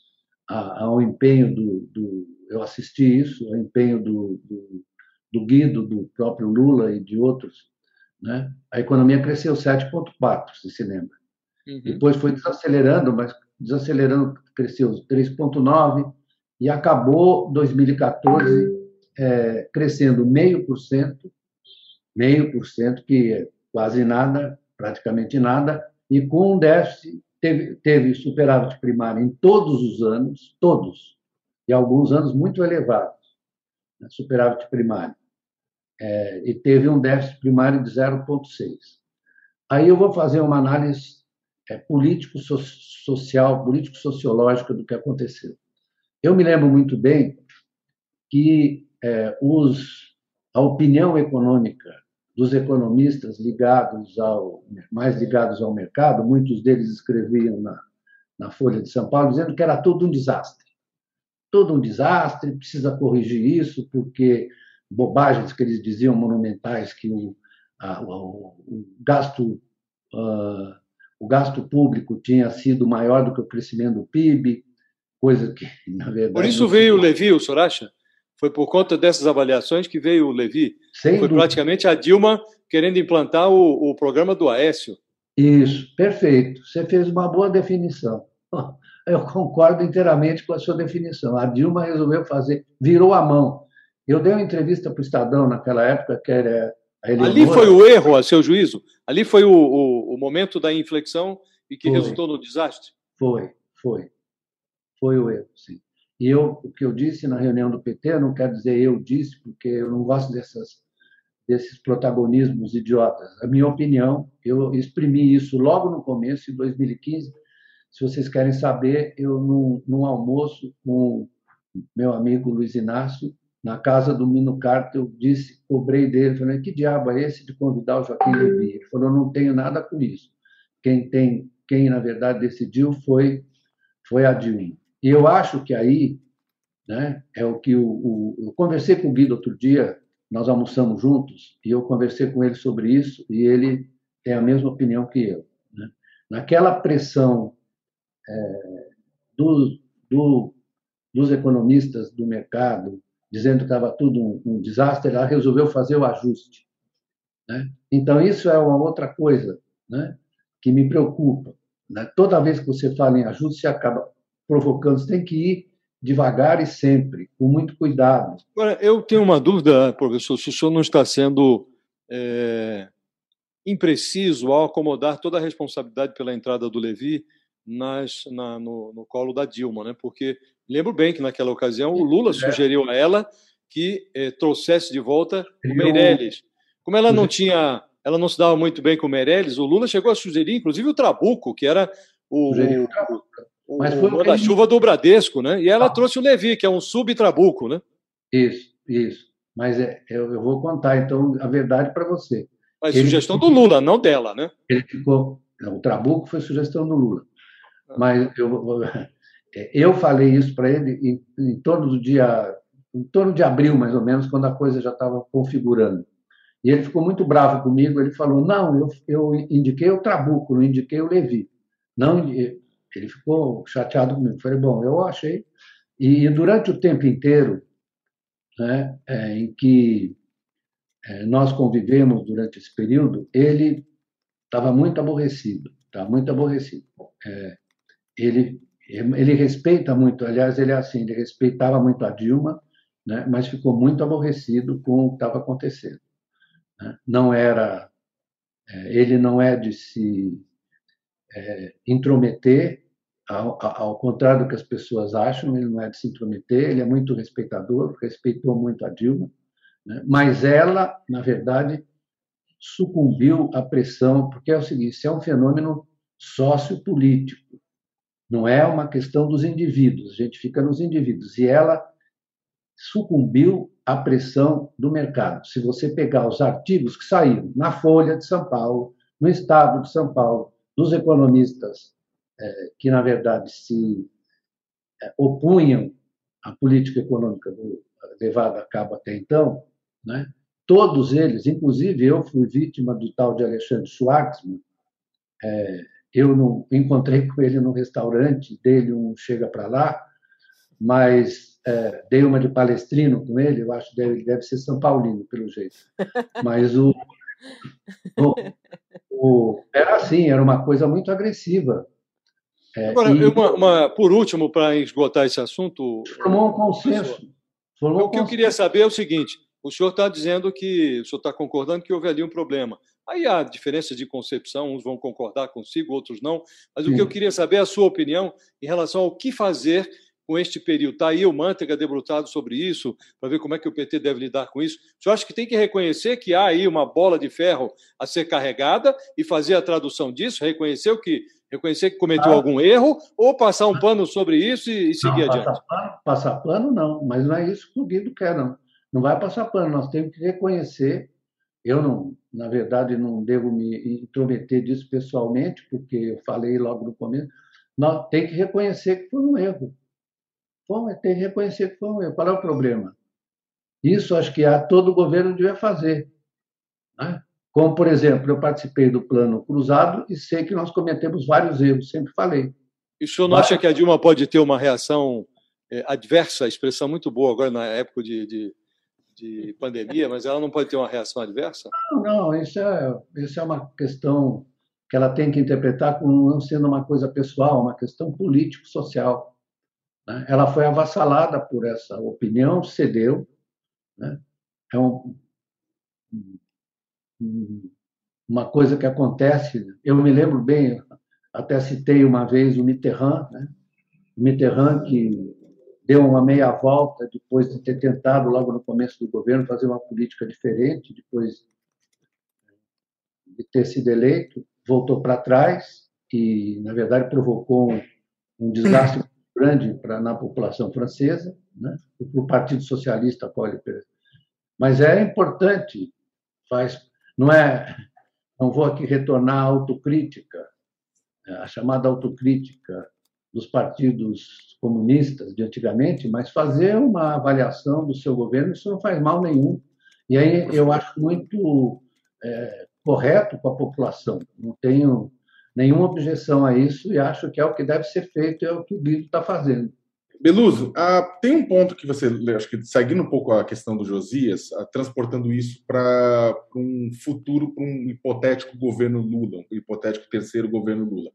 ao empenho do, do eu assisti isso, ao empenho do, do, do, Guido, do próprio Lula e de outros, né? a economia cresceu 7,4, se se lembra. Uhum. Depois foi desacelerando, mas desacelerando, cresceu 3,9 e acabou 2014 é, crescendo meio por cento meio por cento, que é quase nada, praticamente nada, e com um déficit, teve, teve superávit primário em todos os anos, todos, e alguns anos muito elevados, né, superávit primário, é, e teve um déficit primário de 0,6. Aí eu vou fazer uma análise é, político-social, político-sociológica do que aconteceu. Eu me lembro muito bem que é, os, a opinião econômica dos economistas ligados ao mais ligados ao mercado, muitos deles escreviam na, na Folha de São Paulo dizendo que era tudo um desastre. Tudo um desastre, precisa corrigir isso, porque bobagens que eles diziam monumentais que o, a, o, o, gasto uh, o gasto público tinha sido maior do que o crescimento do PIB, coisa que na verdade Por isso veio o Levi, o senhor acha? Foi por conta dessas avaliações que veio o Levi. Sem Foi dúvida. praticamente a Dilma querendo implantar o, o programa do Aécio. Isso, perfeito. Você fez uma boa definição. Eu concordo inteiramente com a sua definição. A Dilma resolveu fazer, virou a mão. Eu dei uma entrevista para o Estadão naquela época, que era Ali foi o erro, a seu juízo? Ali foi o, o, o momento da inflexão e que foi. resultou no desastre? Foi, foi. Foi o erro, sim. E eu, o que eu disse na reunião do PT, não quero dizer eu disse, porque eu não gosto dessas, desses protagonismos idiotas. A minha opinião, eu exprimi isso logo no começo, em 2015. Se vocês querem saber, eu, num, num almoço com meu amigo Luiz Inácio, na casa do Mino eu disse, cobrei dele, falei, que diabo é esse de convidar o Joaquim Levi? Ele falou, não tenho nada com isso. Quem tem, quem na verdade decidiu foi foi a Dilma. E eu acho que aí né, é o que o, o, eu conversei com o Guido outro dia, nós almoçamos juntos, e eu conversei com ele sobre isso, e ele tem a mesma opinião que eu. Né? Naquela pressão é, do, do, dos economistas do mercado, dizendo que estava tudo um, um, desastre, ela resolveu fazer o ajuste. Né? Então, isso é uma outra coisa né, que me preocupa. Né? Toda vez que você fala em ajuste, você acaba provocando, você tem que ir devagar e sempre, com muito cuidado. Agora, eu tenho uma dúvida, professor, se o senhor não está sendo é, impreciso ao acomodar toda a responsabilidade pela entrada do Levi nas, na, no, no, colo da Dilma, né? porque lembro bem que naquela ocasião o Lula é. sugeriu a ela que é, trouxesse de volta o Meirelles. Como ela não tinha, ela não se dava muito bem com o Meirelles, o Lula chegou a sugerir, inclusive, o Trabuco, que era o, o Mas foi o da chuva do Bradesco, né? E ela ah. trouxe o Levi, que é um subtrabuco, né? Isso, isso. Mas é, eu, eu vou contar, então, a verdade para você. Mas ele sugestão do Lula, não dela, né? Ele ficou. Não, o Trabuco foi sugestão do Lula. Ah. Mas eu, eu falei isso para ele em, em torno do dia. Em torno de abril, mais ou menos, quando a coisa já estava configurando. E ele ficou muito bravo comigo. Ele falou: Não, eu, eu indiquei o Trabuco, não indiquei o Levi. Não, ele ficou chateado comigo. Falei: Bom, eu achei. E durante o tempo inteiro né, é, em que é, nós convivemos durante esse período, ele estava muito aborrecido, estava muito aborrecido. É, ele ele respeita muito, aliás, ele é assim, ele respeitava muito a Dilma, né, mas ficou muito aborrecido com o que estava acontecendo. Né? Não era, é, ele não é de se é, intrometer, ao, ao, contrário do que as pessoas acham, ele não é de se intrometer, ele é muito respeitador, respeitou muito a Dilma, né? mas ela, na verdade, sucumbiu à pressão, porque é o seguinte: é um fenômeno sociopolítico, não é uma questão dos indivíduos, a gente fica nos indivíduos, e ela sucumbiu à pressão do mercado. Se você pegar os artigos que saíram na Folha de São Paulo, no Estado de São Paulo, dos economistas é, que, na verdade, se é, opunham à política econômica do, levada a cabo até então, né? todos eles, inclusive eu fui vítima do tal de Alexandre Schwartzman, é, eu não encontrei com ele no restaurante dele, um chega para lá, mas é, dei uma de palestrino com ele, eu acho que deve, deve ser São Paulino, pelo jeito. Mas o, o, o, era assim, era uma coisa muito agressiva. É, Agora, e... uma, uma, por último, para esgotar esse assunto. Formou um consenso. Formou o que eu queria saber é o seguinte: o senhor está dizendo que, o senhor está concordando que houve ali um problema. Aí há diferença de concepção, uns vão concordar consigo, outros não. Mas Sim. o que eu queria saber é a sua opinião em relação ao que fazer com este período. Está aí o Manteiga debruçado sobre isso, para ver como é que o PT deve lidar com isso. O senhor acha que tem que reconhecer que há aí uma bola de ferro a ser carregada e fazer a tradução disso, reconhecer o que reconhecer que cometeu ah. algum erro ou passar um pano sobre isso e, e seguir não, adiante? Passar pano, passar pano, não, mas não é isso que o Guido quer, não. Não vai passar pano, nós temos que reconhecer. Eu, não, na verdade, não devo me intrometer disso pessoalmente, porque eu falei logo no começo. Nós temos que reconhecer que foi um erro. Foi, tem que reconhecer que foi um erro. Qual é o problema? Isso acho que a todo governo devia fazer. Né? Como, por exemplo, eu participei do plano cruzado e sei que nós cometemos vários erros, sempre falei. E o senhor não Mas... acha que a Dilma pode ter uma reação é, adversa, expressão muito boa agora na época de, de, de, pandemia, mas ela não pode ter uma reação adversa? Não, não, isso é, isso é uma questão que ela tem que interpretar como não sendo uma coisa pessoal, uma questão político-social. Né? Ela foi avassalada por essa opinião, cedeu. Né? É um, uma coisa que acontece. Eu me lembro bem, até citei uma vez o Mitterrand, né? o Mitterrand que deu uma meia volta depois de ter tentado, logo no começo do governo, fazer uma política diferente, depois de ter sido eleito, voltou para trás e, na verdade, provocou um, um desgaste grande pra, na população francesa, né? e para o Partido Socialista, Mas é importante, faz não é, não vou aqui retornar à autocrítica, é, a chamada autocrítica dos partidos comunistas de antigamente, mas fazer uma avaliação do seu governo, isso não faz mal nenhum. E aí eu acho muito é, correto com a população. Não tenho nenhuma objeção a isso e acho que é o que deve ser feito, é o que o Guido está fazendo. Beluso, ah, tem um ponto que você, acho que seguindo um pouco a questão do Josias, ah, transportando isso para um futuro, para um hipotético governo Lula, um hipotético terceiro governo Lula.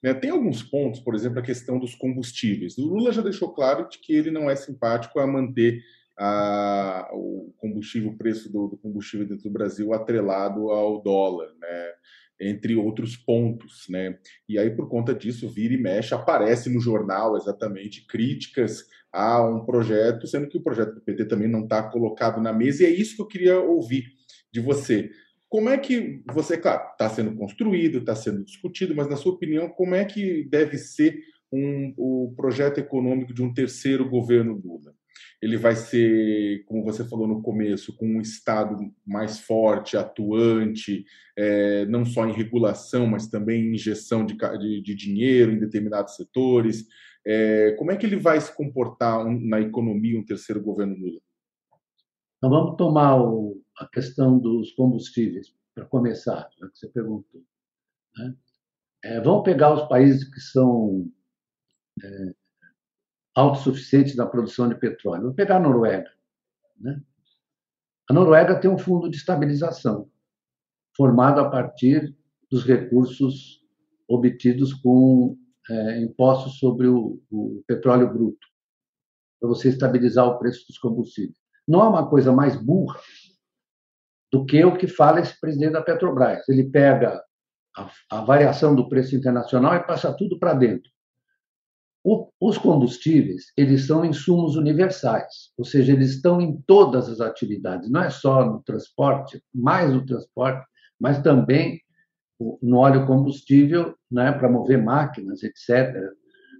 Né, tem alguns pontos, por exemplo, a questão dos combustíveis. O Lula já deixou claro de que ele não é simpático a manter a, o combustível, o preço do, do, combustível dentro do Brasil atrelado ao dólar. Né? Entre outros pontos, né? E aí por conta disso vira e mexe aparece no jornal exatamente críticas a um projeto, sendo que o projeto do PT também não está colocado na mesa e é isso que eu queria ouvir de você. Como é que você, claro, está sendo construído, está sendo discutido, mas na sua opinião, como é que deve ser um, o projeto econômico de um terceiro governo Lula? Ele vai ser, como você falou no começo, com um Estado mais forte, atuante, é, não só em regulação, mas também em injeção de, de, de dinheiro em determinados setores. É, como é que ele vai se comportar na economia um terceiro governo Lula? Então, vamos tomar o, a questão dos combustíveis, para começar, já que você perguntou. Né? É, vamos pegar os países que são é, autossuficientes na produção de petróleo. Vamos pegar a Noruega. Né? A Noruega tem um fundo de estabilização formado a partir dos recursos obtidos com é, impostos sobre o, o petróleo bruto, para você estabilizar o preço dos combustíveis. Não há uma coisa mais burra do que o que fala esse presidente da Petrobras. Ele pega a, a variação do preço internacional e passa tudo para dentro. O, os combustíveis, eles são insumos universais, ou seja, eles estão em todas as atividades, não é só no transporte, mais no transporte, mas também no óleo combustível né, para mover máquinas, etc.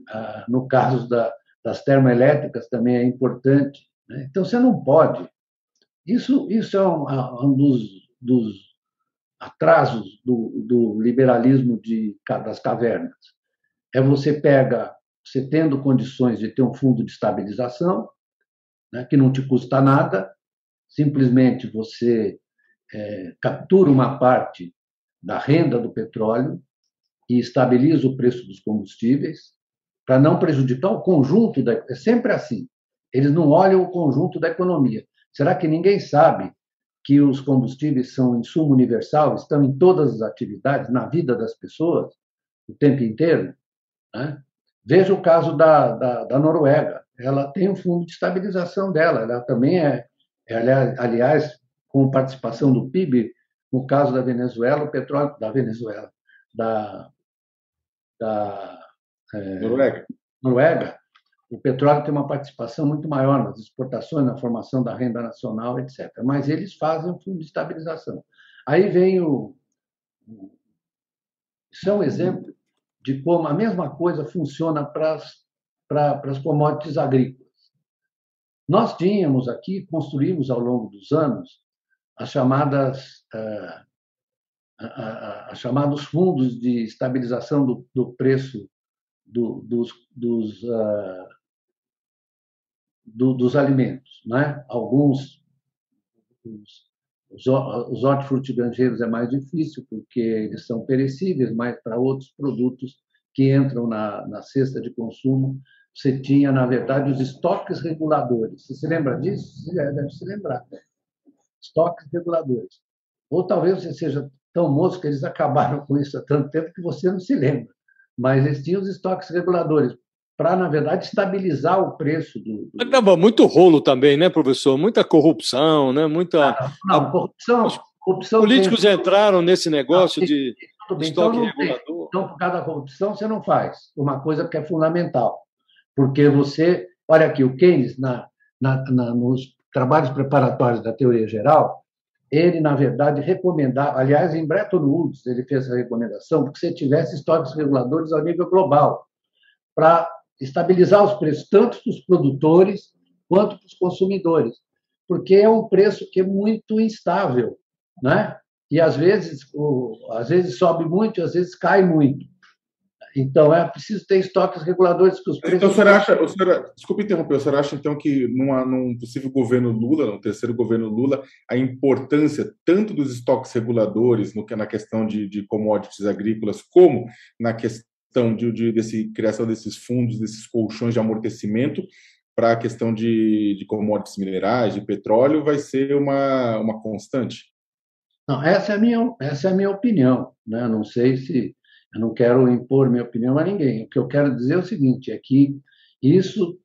Ah, no caso da, das termoelétricas também é importante. Né? Então, você não pode. Isso, isso é um, um dos, dos atrasos do, do liberalismo de, das cavernas. É você pega, você tendo condições de ter um fundo de estabilização, né, que não te custa nada, simplesmente você é, captura uma parte da renda do petróleo e estabiliza o preço dos combustíveis para não prejudicar o conjunto da é sempre assim. Eles não olham o conjunto da economia. Será que ninguém sabe que os combustíveis são insumo universal, estão em todas as atividades, na vida das pessoas, o tempo inteiro. Né? Veja o caso da, da, da, Noruega. Ela tem um fundo de estabilização dela. Ela também é, é, aliás, com participação do PIB, no caso da Venezuela, o petróleo da Venezuela, da, da é, Noruega. Noruega, o petróleo tem uma participação muito maior nas exportações, na formação da renda nacional, etc. Mas eles fazem um fundo de estabilização. Aí vem o. Isso é um exemplo de como a mesma coisa funciona para as, para, as commodities agrícolas. Nós tínhamos aqui, construímos ao longo dos anos, as chamadas. Uh, a, chamados fundos de estabilização do, do preço do, dos, dos uh, do, dos alimentos. Né? Alguns, os hortifrutigranjeiros é mais difícil, porque eles são perecíveis, mas para outros produtos que entram na, na cesta de consumo, você tinha, na verdade, os estoques reguladores. Você se lembra disso? Você deve se lembrar. Estoques reguladores. Ou talvez você seja tão moço que eles acabaram com isso há tanto tempo que você não se lembra. Mas eles tinham os estoques reguladores para, na verdade, estabilizar o preço do. do... Dava muito rolo também, né, professor? Muita corrupção, né? Muita. Ah, não, corrupção. corrupção políticos tem... entraram nesse negócio ah, de estoque então, regulador. Então, por causa da corrupção, você não faz uma coisa que é fundamental. Porque você. Olha aqui, o Keynes, na, na, na, nos trabalhos preparatórios da teoria geral, ele, na verdade, recomendava, aliás, em Bretton Woods, ele fez essa recomendação, porque você tivesse estoques reguladores ao nível global, para estabilizar os preços, tanto dos produtores quanto dos consumidores, porque é um preço que é muito instável, né? E às vezes, o, às vezes sobe muito, às vezes cai muito. Então, é preciso ter estoques reguladores que os preços. Então, o senhor acha, o senhor, desculpe interromper, o senhor acha então que numa, num possível governo Lula, no terceiro governo Lula, a importância tanto dos estoques reguladores no que na questão de, de commodities agrícolas, como na questão questão de, de desse, criação desses fundos, desses colchões de amortecimento para a questão de, de commodities minerais, de petróleo, vai ser uma, uma constante? Não, essa é a minha, essa é minha opinião. Né? Não sei se. Eu não quero impor minha opinião a ninguém. O que eu quero dizer é o seguinte: é que isso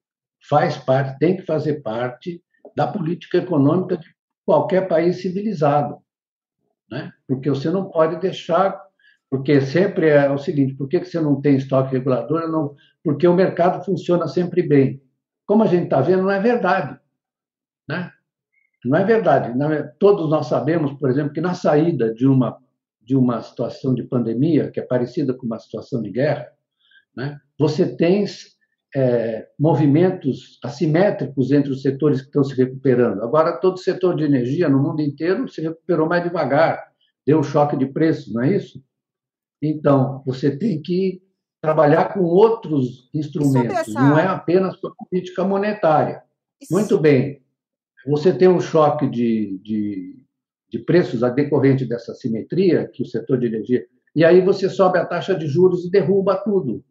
faz parte, tem que fazer parte da política econômica de qualquer país civilizado. Né? Porque você não pode deixar porque sempre é o seguinte: por que você não tem estoque regulador? Não, porque o mercado funciona sempre bem. Como a gente está vendo, não é verdade. Né? Não é verdade. Todos nós sabemos, por exemplo, que na saída de uma, de uma situação de pandemia, que é parecida com uma situação de guerra, né? você tem é, movimentos assimétricos entre os setores que estão se recuperando. Agora, todo o setor de energia no mundo inteiro se recuperou mais devagar, deu um choque de preço, não é isso? Então, você tem que trabalhar com outros instrumentos, essa... não é apenas com a política monetária. Isso... Muito bem, você tem um choque de, de, de preços a decorrente dessa simetria que o setor de energia. E aí você sobe a taxa de juros e derruba tudo,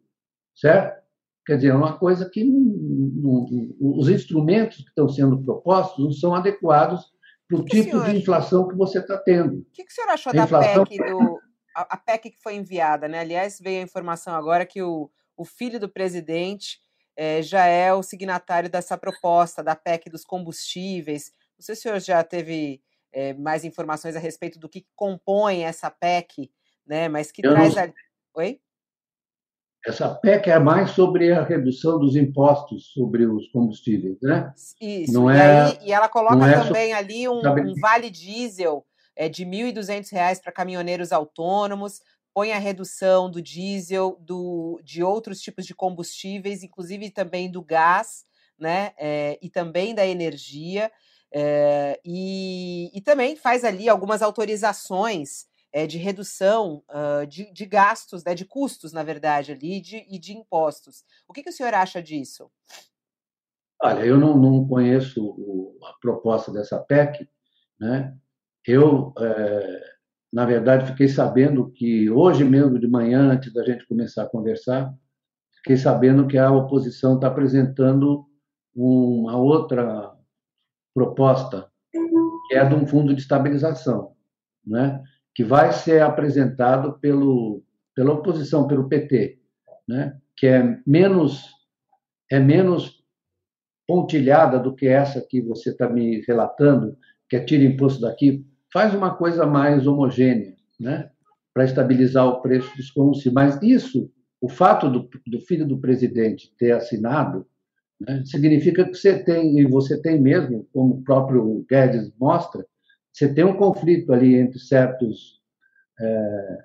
certo? Quer dizer, é uma coisa que não, não, os instrumentos que estão sendo propostos não são adequados para o tipo senhor... de inflação que você está tendo. O que, que o senhor achou a da inflação... PEC, do, a, a, PEC que foi enviada? Né? Aliás, veio a informação agora que o, o filho do presidente é, já é o signatário dessa proposta da PEC dos combustíveis. Não sei se o senhor já teve é, mais informações a respeito do que compõe essa PEC, né? mas que Eu traz. Não... A... Oi? Essa PEC é mais sobre a redução dos impostos sobre os combustíveis, né? Isso. Não e, é, aí, e ela coloca é também ali um, um, vale diesel é, de R$ 1.200 para caminhoneiros autônomos, põe a redução do diesel, do, de outros tipos de combustíveis, inclusive também do gás, né? É, e também da energia. É, e, e também faz ali algumas autorizações é, de redução uh, de, de, gastos, né, de custos, na verdade, ali, de, e de impostos. O que, que o senhor acha disso? Olha, eu não, não conheço o, a proposta dessa PEC, né? Eu, é, na verdade, fiquei sabendo que hoje mesmo de manhã, antes da gente começar a conversar, fiquei sabendo que a oposição está apresentando uma outra proposta, que é de um fundo de estabilização, né? que vai ser apresentado pelo, pela oposição, pelo PT, né? que é menos, é menos pontilhada do que essa que você está me relatando, que é tira imposto daqui, faz uma coisa mais homogênea, né? para estabilizar o preço dos combustíveis. Mas isso, o fato do, do filho do presidente ter assinado, né, significa que você tem, e você tem mesmo, como o próprio Guedes mostra, você tem um conflito ali entre certos é,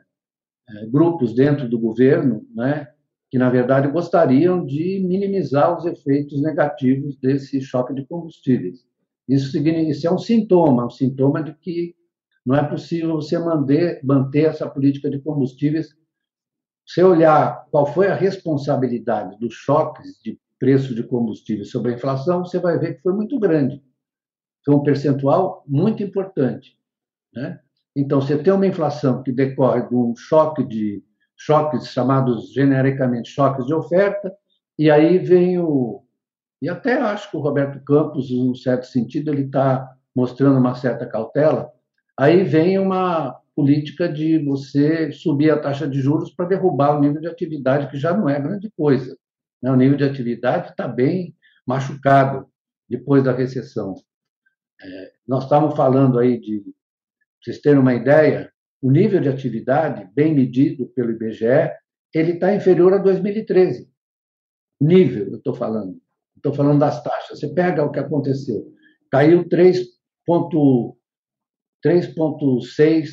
é, grupos dentro do governo, né, que na verdade gostariam de minimizar os efeitos negativos desse choque de combustíveis. Isso, isso é um sintoma, um sintoma de que não é possível você manter, manter essa política de combustíveis. Se olhar qual foi a responsabilidade dos choques de preço de combustível sobre a inflação, você vai ver que foi muito grande. Foi um percentual muito importante. Né? Então, você tem uma inflação que decorre de um choque de choques chamados genericamente choques de oferta, e aí vem o e até acho que o Roberto Campos, em um certo sentido, ele está mostrando uma certa cautela. Aí vem uma política de você subir a taxa de juros para derrubar o nível de atividade, que já não é grande coisa. Né? O nível de atividade está bem machucado depois da recessão. É, nós estávamos falando aí de, vocês terem uma ideia, o nível de atividade, bem medido pelo IBGE, ele está inferior a 2013. Nível, eu estou falando. Estou falando das taxas. Você pega o que aconteceu. Caiu 3,6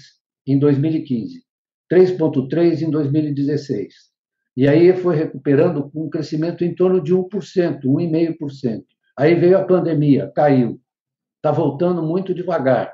em 2015, 3,3 em 2016. E aí foi recuperando com um crescimento em torno de 1%, 1,5%. Aí veio a pandemia, caiu está voltando muito devagar.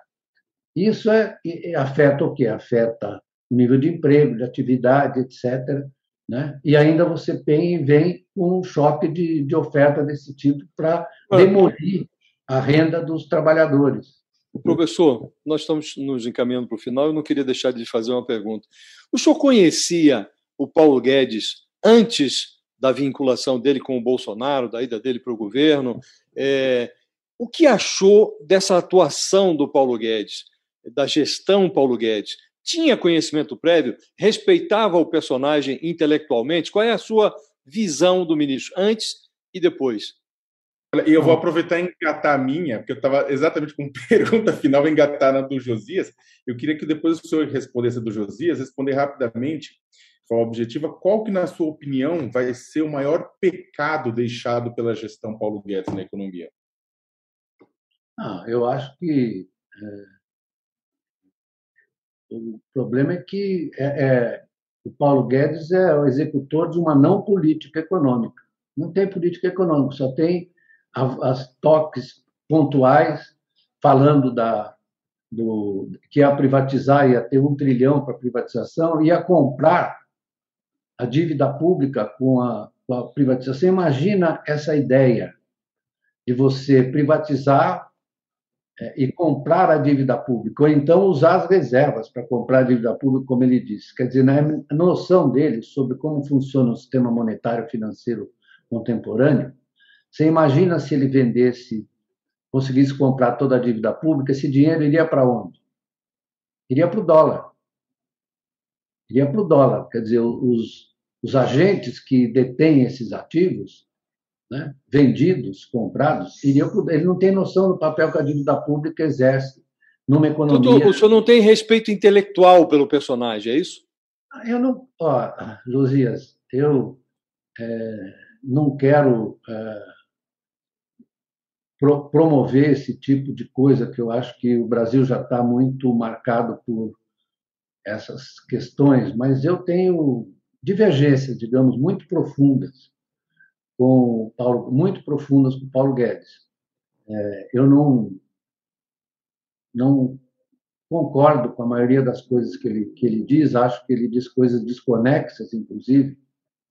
Isso é, afeta o quê? Afeta o nível de emprego, de atividade, etc. Né? E ainda você vem, vem com um choque de, de oferta desse tipo para demolir a renda dos trabalhadores. Professor, nós estamos nos encaminhando para o final. Eu não queria deixar de fazer uma pergunta. O senhor conhecia o Paulo Guedes antes da vinculação dele com o Bolsonaro, da ida dele para o governo? É, o que achou dessa atuação do Paulo Guedes, da gestão Paulo Guedes? Tinha conhecimento prévio? Respeitava o personagem intelectualmente? Qual é a sua visão do ministro antes e depois? E eu vou aproveitar e engatar a minha, porque eu estava exatamente com pergunta final engatar na do Josias. Eu queria que depois o senhor respondesse a do Josias, responder rapidamente, qual a objetiva, qual que, na sua opinião, vai ser o maior pecado deixado pela gestão Paulo Guedes na economia? Ah, eu acho que é, o problema é que é, é, o Paulo Guedes é o executor de uma não política econômica. Não tem política econômica, só tem as toques pontuais falando da, do, que ia privatizar, ia ter um trilhão para privatização, ia comprar a dívida pública com a, com a privatização. Imagina essa ideia de você privatizar e comprar a dívida pública, ou então usar as reservas para comprar a dívida pública, como ele disse. Quer dizer, na noção dele sobre como funciona o sistema monetário financeiro contemporâneo, você imagina se ele vendesse, conseguisse comprar toda a dívida pública, esse dinheiro iria para onde? Iria para o dólar. Iria para o dólar. Quer dizer, os, os agentes que detêm esses ativos, né, vendidos, comprados, iriam ele não tem noção do papel que a dívida pública exerce numa economia. Doutor, o senhor não tem respeito intelectual pelo personagem, é isso? Eu não. Ó, Josias, eu é, não quero é, pro, promover esse tipo de coisa, que eu acho que o Brasil já está muito marcado por essas questões, mas eu tenho divergências, digamos, muito profundas com Paulo, muito profundas com Paulo Guedes. É, eu não não concordo com a maioria das coisas que ele que ele diz, acho que ele diz coisas desconexas, inclusive,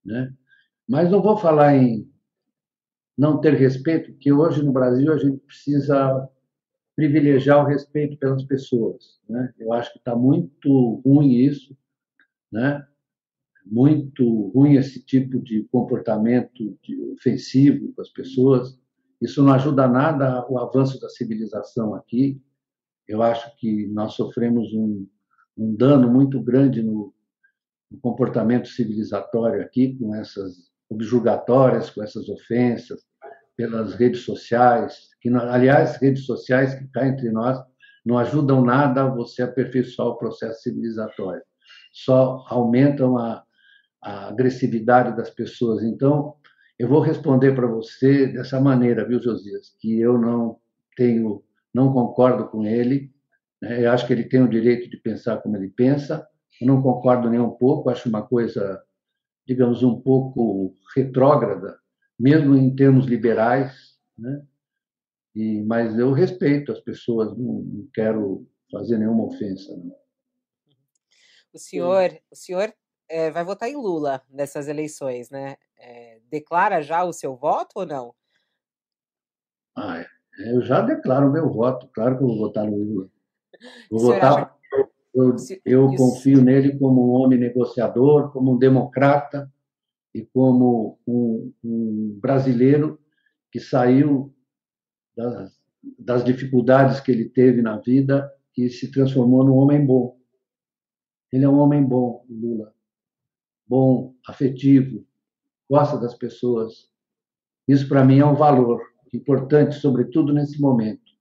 né? Mas não vou falar em não ter respeito, porque hoje no Brasil a gente precisa privilegiar o respeito pelas pessoas. Né? Eu acho que está muito ruim isso, né? Muito ruim esse tipo de comportamento de ofensivo com as pessoas. Isso não ajuda nada o avanço da civilização aqui. Eu acho que nós sofremos um, um dano muito grande no, no comportamento civilizatório aqui com essas subjugatórias com essas ofensas, pelas redes sociais, que, aliás, redes sociais que cá entre nós não ajudam nada a você aperfeiçoar o processo civilizatório, só aumentam a, a agressividade das pessoas. Então, eu vou responder para você dessa maneira, viu, Josias, que eu não tenho, não concordo com ele, né? eu acho que ele tem o direito de pensar como ele pensa, eu não concordo nem um pouco, acho uma coisa digamos, um pouco retrógrada, mesmo em termos liberais, né? E, mas eu respeito as pessoas, não, não quero fazer nenhuma ofensa. Não. O senhor, o senhor é, vai votar em Lula nessas eleições, né? É, declara já o seu voto ou não? Ah, é. eu já declaro o meu voto, claro que eu vou votar no Lula. Vou votar acha... Eu, eu confio nele como um homem negociador, como um democrata e como um, um brasileiro que saiu das, das dificuldades que ele teve na vida e se transformou num homem bom. Ele é um homem bom, Lula. Bom, afetivo, gosta das pessoas. Isso, para mim, é um valor importante, sobretudo nesse momento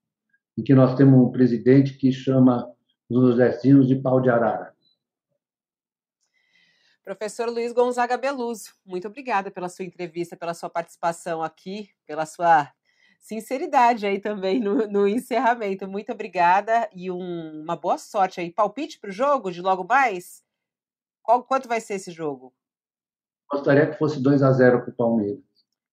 em que nós temos um presidente que chama os nordestinos de pau de arara. Professor Luiz Gonzaga Beluso, muito obrigada pela sua entrevista, pela sua participação aqui, pela sua sinceridade aí também no, no encerramento. Muito obrigada e um, uma boa sorte aí. Palpite para o jogo de logo mais? Qual, quanto vai ser esse jogo? Gostaria que fosse 2 a 0 para o Palmeiras.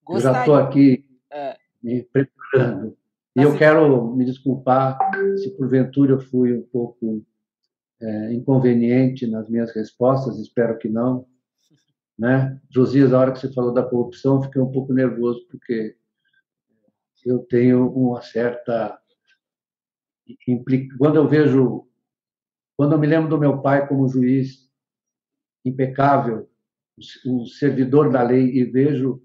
Gostaria. Eu já estou aqui é. me preparando. E eu quero me desculpar se porventura eu fui um pouco é, inconveniente nas minhas respostas, espero que não. Né? Josias, a hora que você falou da corrupção, fiquei um pouco nervoso, porque eu tenho uma certa. Quando eu vejo. Quando eu me lembro do meu pai como juiz impecável, um servidor da lei, e vejo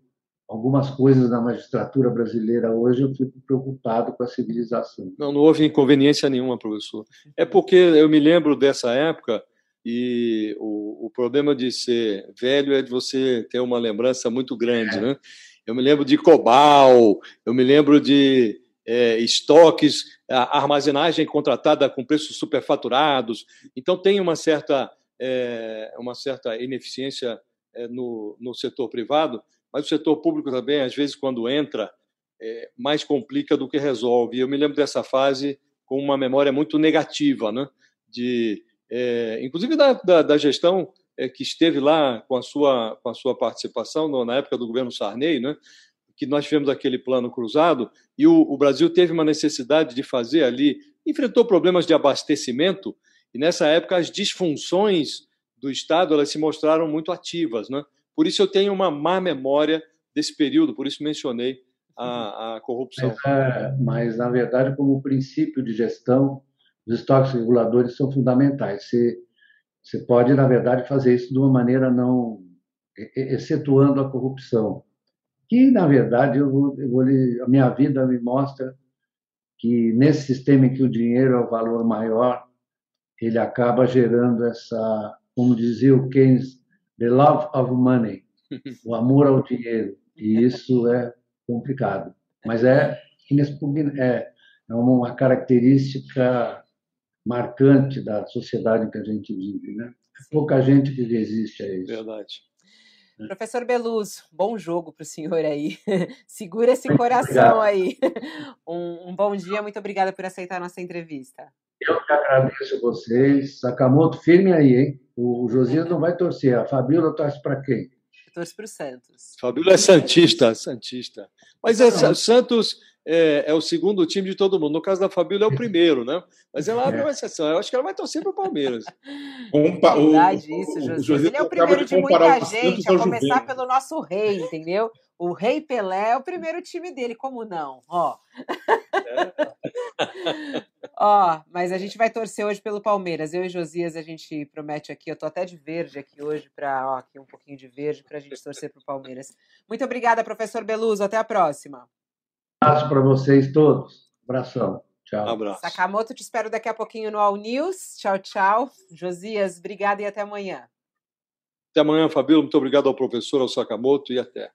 algumas coisas na magistratura brasileira hoje, eu fico preocupado com a civilização. Não, não houve inconveniência nenhuma, professor. É porque eu me lembro dessa época e o, o problema de ser velho é de você ter uma lembrança muito grande, é. né? Eu me lembro de Cobal, eu me lembro de é, estoques, a armazenagem contratada com preços superfaturados. Então tem uma certa é, uma certa ineficiência é, no, no setor privado mas o setor público também, às vezes, quando entra, é, mais complica do que resolve. Eu me lembro dessa fase com uma memória muito negativa, né? de, é, inclusive da, da, da, gestão é, que esteve lá com a sua, com a sua participação no, na época do governo Sarney, né? que nós tivemos aquele plano cruzado e o, o, Brasil teve uma necessidade de fazer ali, enfrentou problemas de abastecimento e nessa época as disfunções do Estado elas se mostraram muito ativas, né? Por isso eu tenho uma má memória desse período, por isso mencionei a, a corrupção. Mas, é, mas, na verdade, como princípio de gestão, os estoques reguladores são fundamentais. Você, você pode, na verdade, fazer isso de uma maneira não excetuando a corrupção que na verdade eu vou, eu vou a minha vida me mostra que nesse sistema em que o dinheiro é o valor maior, ele acaba gerando essa, como dizia o Keynes, the love of money, o amor ao dinheiro, e isso é complicado, mas é é, é uma característica marcante da sociedade em que a gente vive, né? Pouca gente que resiste a isso. Verdade. Professor Beluz, bom jogo para o senhor aí. Segura esse coração aí. Um, um, bom dia, muito obrigada por aceitar a nossa entrevista. Eu que agradeço a vocês. Sakamoto, firme aí, hein? O Josias não vai torcer. A Fabíola torce para quem? Torço para o Santos. Fabíola é Santista, Santista. Mas é, Santos é, é, o segundo time de todo mundo. No caso da Fabíola é o primeiro, né? Mas ela abre uma exceção. Eu acho que ela vai torcer para o Palmeiras. Compa Verdade, o, isso. José. Ele é o primeiro de, de muita gente, a começar pelo nosso rei, entendeu? O Rei Pelé é o primeiro time dele, como não? Ó. É. Ó, mas a gente vai torcer hoje pelo Palmeiras. Eu e Josias, a gente promete aqui, eu tô até de verde aqui hoje, para ó, aqui um pouquinho de verde, para a gente torcer pro Palmeiras. Muito obrigada, professor Beluso. Até a próxima. Um abraço para vocês todos. Abração. Tchau. Um abraço. Sakamoto, te espero daqui a pouquinho no All News. Tchau, tchau. Josias, obrigada e até amanhã. Até amanhã, Fabíola. Muito obrigado ao professor, ao Sakamoto e até.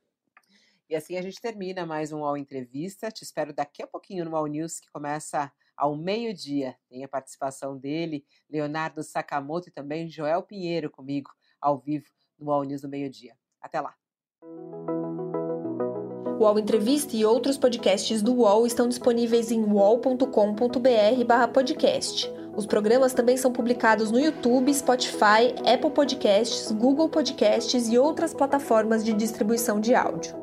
E assim a gente termina mais um All Entrevista. Te espero daqui a pouquinho no All News, que começa ao meio-dia. Tem a participação dele, Leonardo Sakamoto e também Joel Pinheiro comigo, ao vivo no All News do meio-dia. Até lá. O UOL Entrevista e outros podcasts do UOL estão disponíveis em uol.com.br/podcast. Os programas também são publicados no YouTube, Spotify, Apple Podcasts, Google Podcasts e outras plataformas de distribuição de áudio.